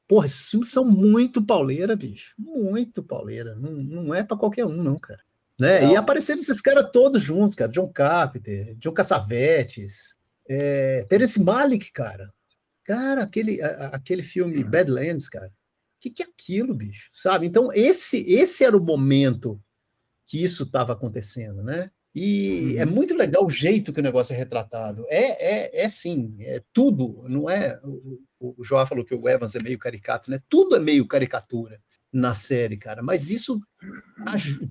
Porra, esses filmes são muito pauleira, bicho. Muito pauleira. Não, não é para qualquer um, não, cara. Né? E apareceram esses caras todos juntos, cara. John Carpenter, John Cassavetes, é, Terence Malick, cara. Cara, aquele, a, aquele filme. Badlands, cara. O que, que é aquilo, bicho? Sabe? Então, esse, esse era o momento que isso estava acontecendo, né? E é uhum. é muito legal o jeito que o negócio é retratado. É, é, é sim, é tudo, não é. O, o João falou que o Evans é meio caricato, né? Tudo é meio caricatura na série, cara. Mas isso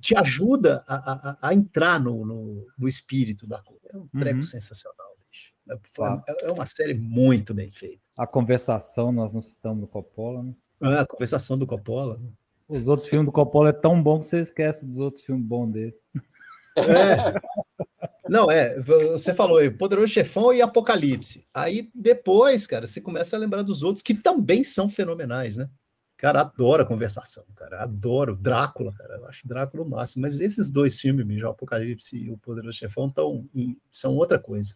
te ajuda a, a, a entrar no, no, no, espírito da coisa. É um treco uhum. sensacional, bicho. É, é, uma série muito bem feita. A conversação, nós não citamos do Coppola, né? Ah, a conversação do Coppola. Os outros filmes do Coppola é tão bom que você esquece dos outros filmes bons dele. É. Não, é, você falou aí, Poderoso Chefão e Apocalipse. Aí depois, cara, você começa a lembrar dos outros que também são fenomenais, né? Cara, adoro a conversação, cara. Adoro Drácula, cara. Eu acho Drácula o máximo. Mas esses dois filmes, o Apocalipse e o Poderoso Chefão, tão, são outra coisa.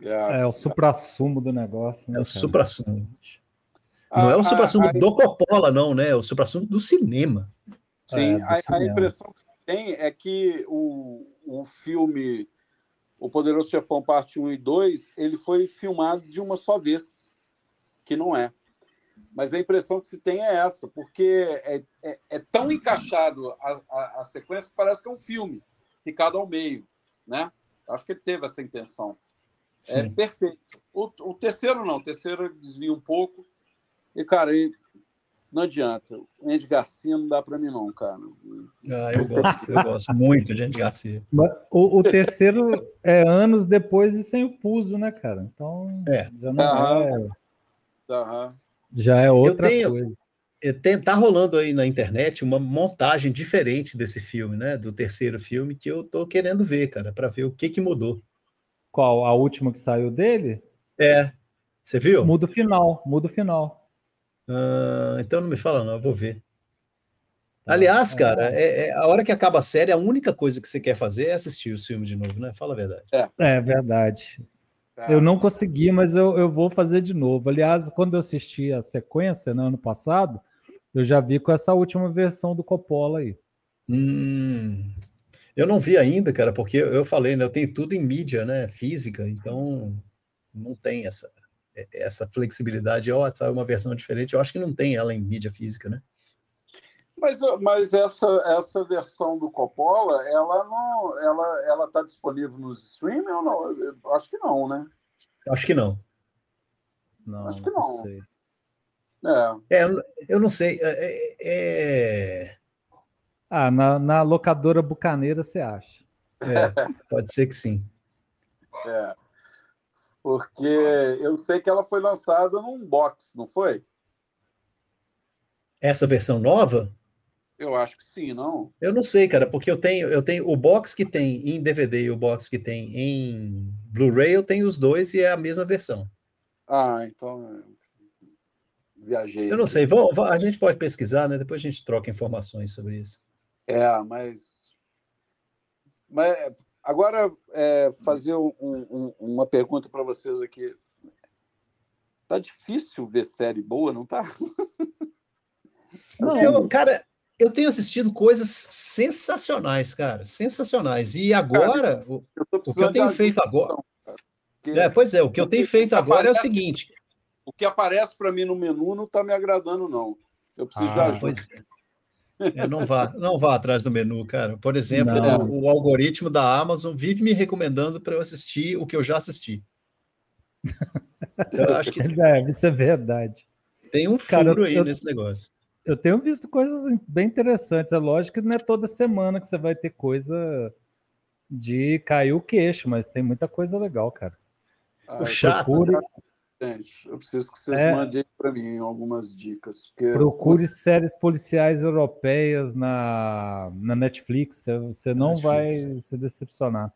É, é o supra-sumo do negócio, né? É o supra-sumo. Não é o supra-sumo do Coppola, não, né? É o supra-sumo do cinema. Sim, é, a, a, impressão que tem é que o, o filme O Poderoso Chefão Parte 1 e 2, ele foi filmado de uma só vez, que não é. Mas a impressão que se tem é essa, porque é, é, é tão encaixado a, a, a, sequência que parece que é um filme, picado ao meio, né? Acho que ele teve essa intenção. É Sim. É perfeito. O, o, terceiro não, o terceiro desvia um pouco. E, cara, não adianta. O Andy Garcia não dá para mim, não, cara. Ah, eu gosto, eu gosto muito de Andy Garcia. O, o, terceiro é anos depois e sem o Puso, né, cara? Então é. já não Aham. é. Aham. Já é outra tenho, coisa. Tem, tá rolando aí na internet uma montagem diferente desse filme, né? Do terceiro filme, que eu tô querendo ver, cara, para ver o que que mudou. Qual? A última que saiu dele? É. Você viu? Muda o final, muda o final. Ah, então não me fala, não, eu vou ver. Tá. Aliás, é. cara, é, é, a hora que acaba a série, a única coisa que você quer fazer é assistir o filme de novo, né? Fala a verdade. É, é verdade. Tá. Eu não consegui, mas eu, eu vou fazer de novo. Aliás, quando eu assisti a sequência no ano passado, eu já vi com essa última versão do Coppola aí. Hum, eu não vi ainda, cara, porque eu falei, né? Eu tenho tudo em mídia, né? Física, então não tem essa, essa flexibilidade. Ó, oh, uma versão diferente. Eu acho que não tem ela em mídia física, né? Mas, mas essa, essa versão do Coppola, ela não, ela, ela está disponível nos streaming ou não? Eu acho que não, né? Acho que não. Não, acho que não. não é. é. eu não sei. É, é... Ah, na, na locadora bucaneira você acha? É, pode ser que sim. É. Porque eu sei que ela foi lançada num box, não foi? Essa versão nova? Eu acho que sim, não? Eu não sei, cara, porque eu tenho, eu tenho o box que tem em DVD e o box que tem em Blu-ray, eu tenho os dois e é a mesma versão. Ah, então viajei. Eu não sei, vamos, a gente pode pesquisar, né? Depois a gente troca informações sobre isso. É, mas, mas agora é, fazer um, um, uma pergunta para vocês aqui. Tá difícil ver série boa, não tá? Não, eu, cara, eu tenho assistido coisas sensacionais, cara, sensacionais. E agora, cara, o, o, que eu tenho feito agora. É, pois é, o que eu tenho feito agora aparece, é o seguinte. O que aparece para mim no menu não está me agradando, não. Eu preciso ah, de ajuda. Pois é. É, não vá, não vá atrás do menu, cara. Por exemplo, o, o, algoritmo da Amazon vive me recomendando para eu assistir o que eu já assisti. Eu acho que é, isso é verdade. Tem um furo cara, aí eu, nesse negócio eu tenho visto coisas bem interessantes. É lógico que não é toda semana que você vai ter coisa de cair o queixo, mas tem muita coisa legal, cara. Ah, o chato. Procure... Gente, eu preciso que vocês é... mandem para mim algumas dicas. Porque... Procure séries policiais europeias na, na Netflix. Você não Netflix. vai se decepcionar.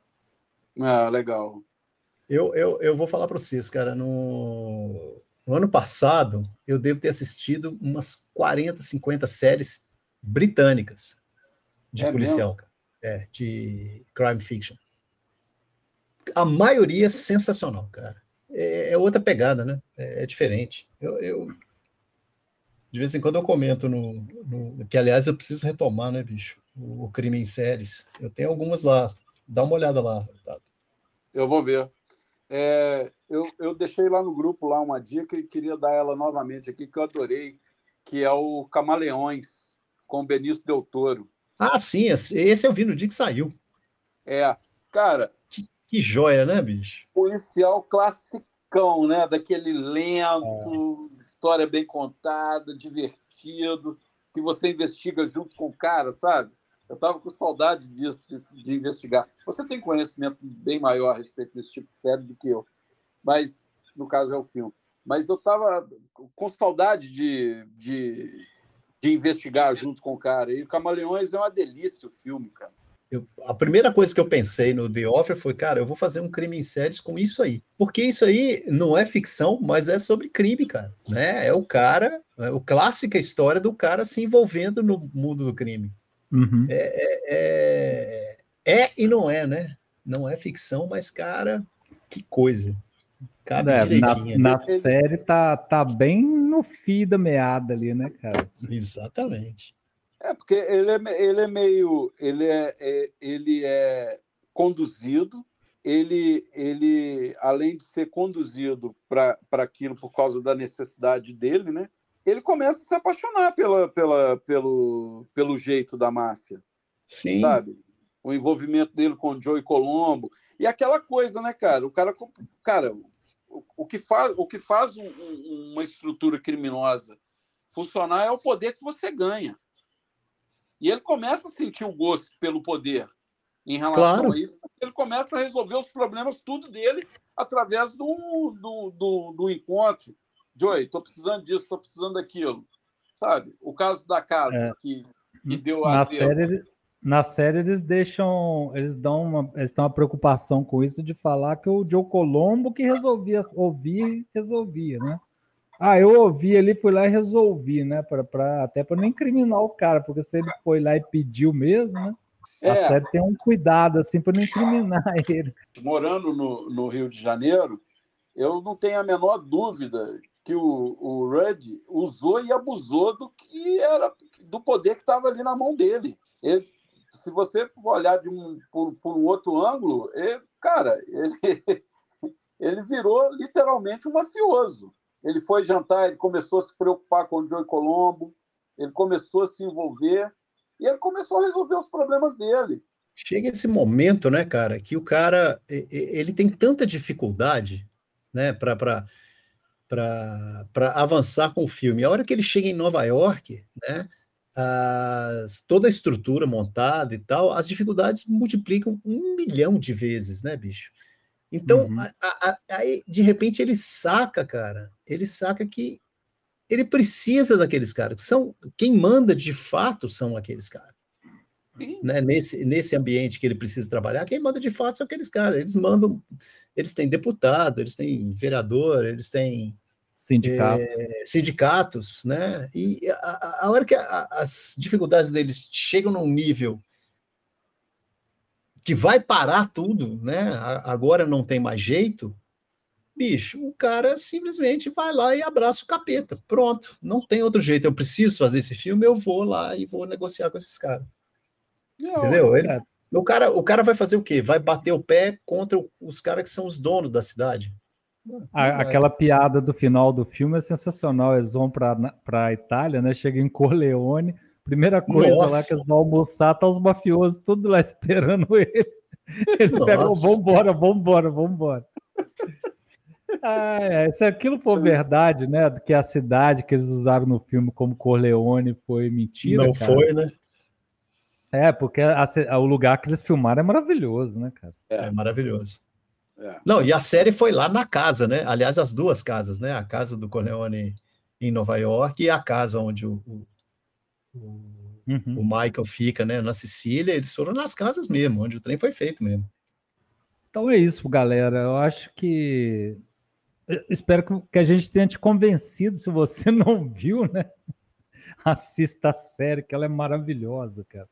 Ah, legal. Eu, eu, eu vou falar para vocês, cara, no no ano passado, eu devo ter assistido umas 40, 50 séries britânicas de é policial, é, de crime fiction. A maioria é sensacional, cara. É, é outra pegada, né? É, é diferente. Eu, eu, de vez em quando eu comento no, no, que, aliás, eu preciso retomar, né, bicho? O, o crime em séries. Eu tenho algumas lá. Dá uma olhada lá. Tá? Eu vou ver. É, eu, eu deixei lá no grupo lá uma dica e queria dar ela novamente aqui, que eu adorei, que é o Camaleões, com Benício Del Toro. Ah, sim, esse eu vi no dia que saiu. É, cara... Que, que joia, né, bicho? Policial classicão, né? Daquele lento, é. história bem contada, divertido, que você investiga junto com o cara, sabe? Eu estava com saudade disso, de, de, investigar. Você tem conhecimento bem maior a respeito desse tipo de série do que eu, mas no caso é o filme. Mas eu estava com saudade de, de, de, investigar junto com o cara. E o Camaleões é uma delícia o filme, cara. eu, a primeira coisa que eu pensei no The Offer foi, cara, eu vou fazer um crime em séries com isso aí. Porque isso aí não é ficção, mas é sobre crime, cara. Né? É o cara, é o clássica história do cara se envolvendo no mundo do crime. Uhum. É, é, é, é, e não é, né? Não é ficção, mas, cara, que coisa. Cabe é, na, na série tá, tá bem no fio da meada ali, né, cara? Exatamente. É, porque ele é, ele é meio. Ele é, é ele é conduzido, ele, ele, além de ser conduzido para aquilo por causa da necessidade dele, né? Ele começa a se apaixonar pela, pela, pelo, pelo jeito da máfia. Sim. Sabe? O envolvimento dele com o Joey Colombo. E aquela coisa, né, cara? O cara, cara o, que faz, o que faz um, um, uma estrutura criminosa funcionar é o poder que você ganha. E ele começa a sentir o gosto pelo poder em relação claro. a isso. Ele começa a resolver os problemas tudo dele através do, do, do, do encontro. Joey, estou precisando disso, estou precisando daquilo. Sabe? O caso da casa é. que, que deu a. Na série, na série eles deixam, eles dão uma, eles têm uma preocupação com isso de falar que o Joe Colombo que resolvia, ouvia e resolvia, né? Ah, eu ouvi ali, fui lá e resolvi, né? Pra, pra, até para não incriminar o cara, porque se ele foi lá e pediu mesmo, né? É. A série tem um cuidado, assim, para não incriminar ele. Morando no, no, Rio de Janeiro, eu não tenho a menor dúvida que o, o Rudd usou e abusou do que era do poder que estava ali na mão dele. Ele, se você olhar de um, por, por outro ângulo, ele, cara, ele, ele virou literalmente um mafioso ele foi jantar, ele começou a se preocupar com o Joey Colombo, ele começou a se envolver e ele começou a resolver os problemas dele. Chega esse momento, né, cara, que o cara ele tem tanta dificuldade, né, para para avançar com o filme. A hora que ele chega em Nova York, né, as, toda a estrutura montada e tal, as dificuldades multiplicam um milhão de vezes, né, bicho? Então, uhum. aí, de repente, ele saca, cara, ele saca que ele precisa daqueles caras, que são quem manda de fato são aqueles caras. Né? Nesse, nesse ambiente que ele precisa trabalhar, quem manda de fato são aqueles caras. Eles mandam, eles têm deputado, eles têm vereador, eles têm Sindicato. é, sindicatos, né? E a, a hora que a, as dificuldades deles chegam num nível que vai parar tudo, né? Agora não tem mais jeito. Bicho, o cara simplesmente vai lá e abraça o capeta. Pronto, não tem outro jeito. Eu preciso fazer esse filme, eu vou lá e vou negociar com esses caras. Entendeu? Ele, o, cara, o cara vai fazer o quê? Vai bater o pé contra os caras que são os donos da cidade. A, aquela piada do final do filme é sensacional. Eles vão para a Itália, né? Chega em Corleone Primeira coisa Nossa. lá que eles vão almoçar, tá os mafiosos tudo lá esperando ele. Ele Nossa. pega, vambora, vambora, vambora. Ah, é. Se aquilo for verdade, né? Que a cidade que eles usaram no filme como Corleone foi mentira. Não cara. foi, né? É, porque a, a, o lugar que eles filmaram é maravilhoso, né, cara? É, é maravilhoso. É. Não, e a série foi lá na casa, né? Aliás, as duas casas, né? A casa do Corleone em Nova York e a casa onde o, o uhum. o Michael fica, né, na Sicília, eles foram nas casas mesmo, onde o trem foi feito mesmo. Então é isso, galera. Eu acho que. Eu espero que a gente tenha te convencido. Se você não viu, né? Assista a série, que ela é maravilhosa, cara.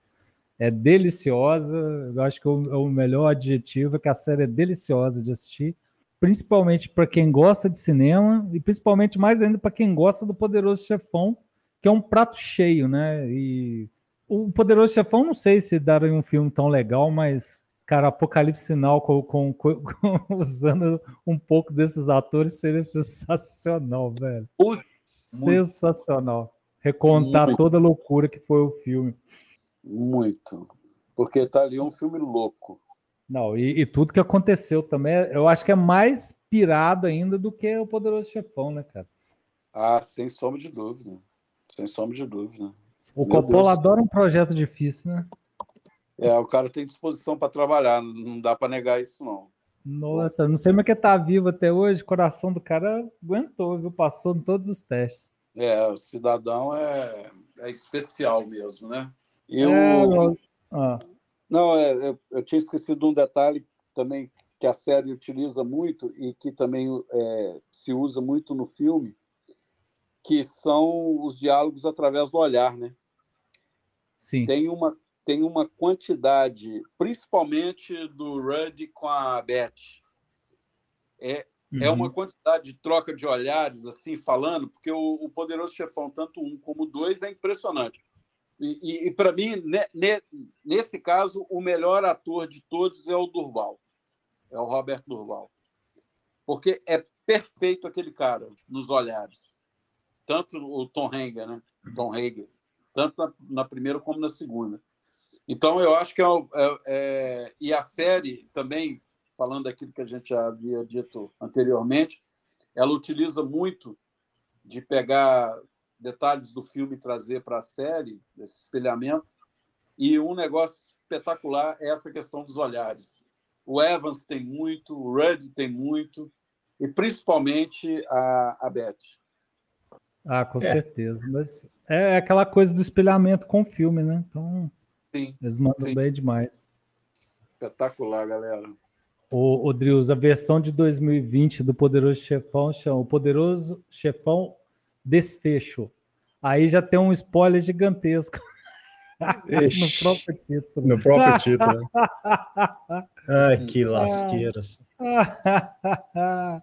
É deliciosa. Eu acho que o, o melhor adjetivo é que a série é deliciosa de assistir. Principalmente para quem gosta de cinema e principalmente mais ainda para quem gosta do Poderoso Chefão, que é um prato cheio, né? E o Poderoso Chefão, não sei se daria um filme tão legal, mas, cara, Apocalipse Sinal com, com, com, usando um pouco desses atores seria sensacional, velho. Muito. Sensacional. Recontar Muito. toda a loucura que foi o filme. Muito. Porque tá ali um filme louco. Não, e, e, tudo que aconteceu também, eu acho que é mais pirado ainda do que o Poderoso Chefão, né, cara? Ah, sem sombra de dúvida. Sem sombra de dúvida. O Meu Coppola Deus. adora um projeto difícil, né? É, o cara tem disposição para trabalhar, não dá para negar isso, não. Nossa, não sei como é que tá vivo até hoje, o coração do cara aguentou, viu? Passou em todos os testes. É, o cidadão é, é especial mesmo, né? Eu... É, eu... Ah. Não, é, eu, eu, tinha esquecido um detalhe também que a série utiliza muito e que também é, se usa muito no filme, que são os diálogos através do olhar, né? Sim. Tem uma tem uma quantidade, principalmente do Rudd com a Beth. É, uhum. é uma quantidade de troca de olhares, assim, falando, porque o, o Poderoso Chefão, tanto um como dois, é impressionante. E, e, para mim, ne, ne, nesse caso, o melhor ator de todos é o Durval. É o Robert Durval. Porque é perfeito aquele cara nos olhares. Tanto o Tom Hager, né? Tom Hager. Tanto na, na primeira como na segunda. Então, eu acho que é, é, é, E a série também, falando daquilo que a gente já havia dito anteriormente, ela utiliza muito de pegar detalhes do filme trazer para a série, esse espelhamento. E um negócio espetacular é essa questão dos olhares. O Evans tem muito, o Rudd tem muito, e principalmente a, a Beth. Ah, com é. certeza. Mas é aquela coisa do espelhamento com o filme, né? Então, Sim. Eles mandam sim. bem demais. Espetacular, galera. O, o Drius, a versão de 2020 do Poderoso Chefão chama o Poderoso Chefão Desfecho. Aí já tem um spoiler gigantesco. no próprio título. No próprio título. Ai, que lasqueiras.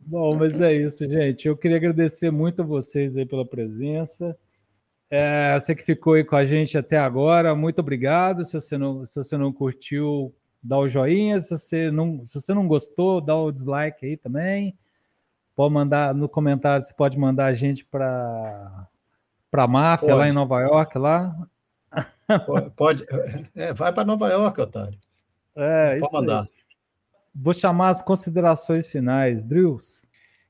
Bom, mas é isso, gente. Eu queria agradecer muito a vocês aí pela presença. É, você que ficou aí com a gente até agora, muito obrigado. Se você não, se você não curtiu, dá o joinha. Se você não, se você não gostou, dá o dislike aí também. Pode mandar no comentário, você pode mandar a gente para para máfia pode. lá em Nova York lá. Pode, pode é, vai para Nova York, otário. É, pode mandar. Aí. Vou chamar as considerações finais, Drills.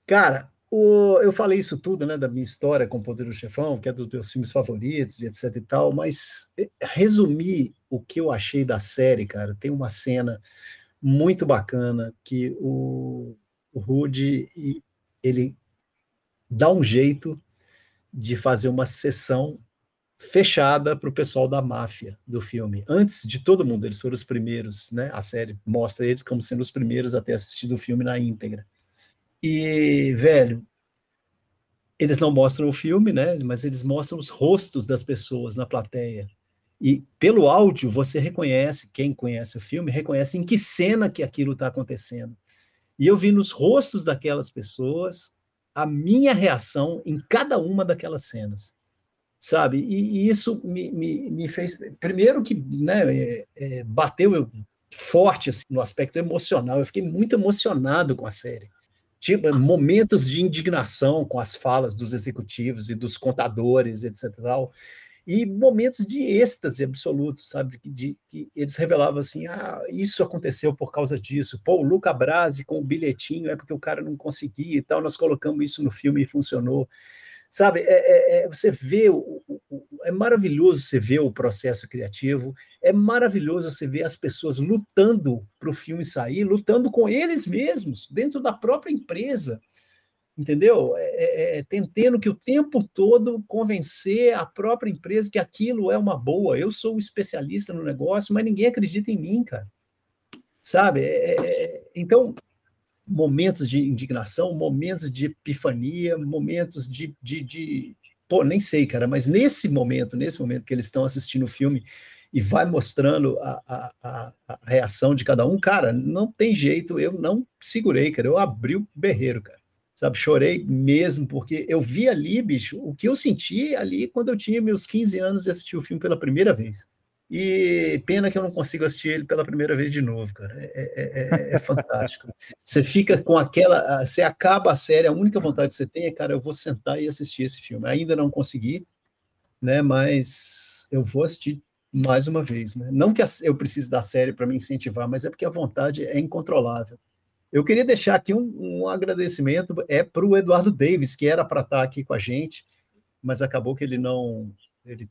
Cara, o, eu falei isso tudo, né, da minha história com o Poder do Chefão, que é dos meus filmes favoritos e etc e tal, mas eh, resumir o que eu achei da série, cara, tem uma cena muito bacana que o, o Rude, ele dá um jeito de fazer uma sessão fechada para o pessoal da máfia do filme. Antes de todo mundo, eles foram os primeiros, né? A série mostra eles como sendo os primeiros a ter assistido o filme na íntegra. E, velho, eles não mostram o filme, né? Mas eles mostram os rostos das pessoas na plateia. E pelo áudio você reconhece, quem conhece o filme, reconhece em que cena que aquilo está acontecendo. E eu vi nos rostos daquelas pessoas a minha reação em cada uma daquelas cenas, sabe? E, e isso me, me, me, fez, primeiro que né, é, é, bateu forte assim, no aspecto emocional, eu fiquei muito emocionado com a série tinha momentos de indignação com as falas dos executivos e dos contadores, etc. Tal, e momentos de êxtase absoluto, sabe? De, que eles revelavam assim: ah, isso aconteceu por causa disso. Pô, o Luca Brasi com o bilhetinho é porque o cara não conseguia e tal, nós colocamos isso no filme e funcionou. Sabe, é, é, é você vê, o, o, é maravilhoso você ver o processo criativo, é maravilhoso você ver as pessoas lutando para o filme sair, lutando com eles mesmos, dentro da própria empresa, entendeu? É, é, é, tentando que o tempo todo convencer a própria empresa que aquilo é uma boa. Eu sou um especialista no negócio, mas ninguém acredita em mim, cara. Sabe? É, é então, momentos de indignação, momentos de epifania, momentos de, de, de, Pô, nem sei, cara, mas nesse momento, nesse momento que eles estão assistindo o filme e vai mostrando a, a, a, a, reação de cada um, cara, não tem jeito, eu não segurei, cara, eu abri o berreiro, cara. Sabe, chorei mesmo, porque eu vi ali, bicho, o que eu senti ali quando eu tinha meus 15 anos e assisti o filme pela primeira vez. E pena que eu não consigo assistir ele pela primeira vez de novo, cara. É, é, é, é fantástico. você fica com aquela. Você acaba a série, a única vontade que você tem é, cara, eu vou sentar e assistir esse filme. Ainda não consegui, né? Mas eu vou assistir mais uma vez, né? Não que eu precise da série para me incentivar, mas é porque a vontade é incontrolável. Eu queria deixar aqui um, um agradecimento é para o Eduardo Davis, que era para estar aqui com a gente, mas acabou que ele não. Ele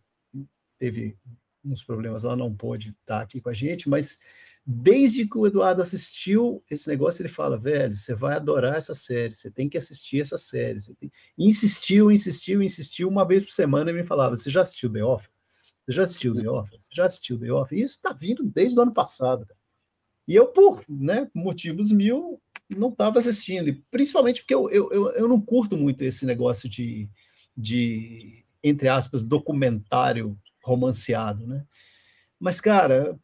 teve uns problemas, ela não pôde estar aqui com a gente, mas desde que o Eduardo assistiu esse negócio, ele fala, velho, você vai adorar essa série, você tem que assistir essa série. Tem... Insistiu, insistiu, insistiu, uma vez por semana ele me falava, você já assistiu The Office? Você já assistiu The Office? Você já assistiu The Office? Isso está vindo desde o ano passado. Cara. E eu, por né, motivos mil, não estava assistindo. principalmente porque eu, eu, eu, não curto muito esse negócio de, de, entre aspas, documentário romanceado, né? Mas, cara,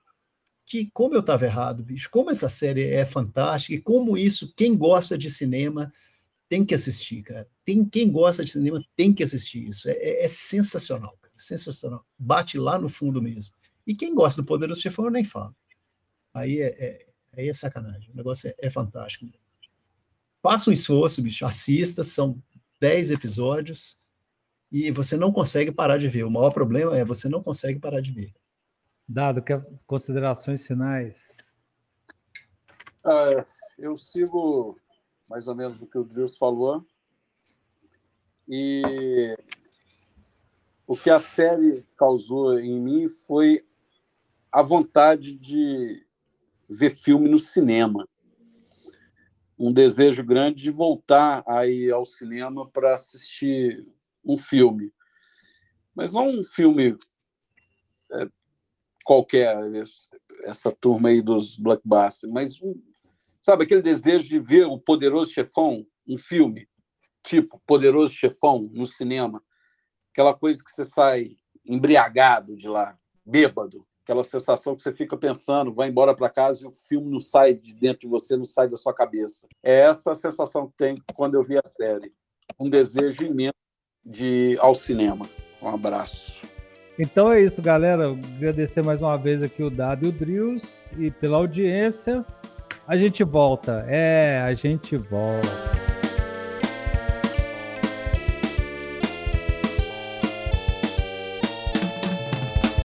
que como eu estava errado, bicho, como essa série é fantástica e como isso, quem gosta de cinema tem que assistir, cara. Tem, quem gosta de cinema tem que assistir isso. É, é, é sensacional, cara. Sensacional. Bate lá no fundo mesmo. E quem gosta do Poderoso Chefão, eu nem falo. Aí é, é, aí é sacanagem. O negócio é, é fantástico. Faça um esforço, bicho. Assista, são 10 episódios e você não consegue parar de ver. O maior problema é você não consegue parar de ver. Dado que considerações finais. Ah, eu sigo mais ou menos o que o Drius falou. E o que a série causou em mim foi a vontade de ver filme no cinema. Um desejo grande de voltar aí ao cinema para assistir um filme. Mas não um filme é, qualquer, essa turma aí dos blockbusters, mas sabe aquele desejo de ver o Poderoso Chefão, um filme tipo Poderoso Chefão no cinema, aquela coisa que você sai embriagado de lá, bêbado, aquela sensação que você fica pensando, vai embora para casa e o filme não sai de dentro de você, não sai da sua cabeça. É essa a sensação que tem quando eu vi a série, um desejo imenso de ir ao cinema. Um abraço. Então é isso, galera. Agradecer mais uma vez aqui o Dado e o Drius e pela audiência. A gente volta. É, a gente volta.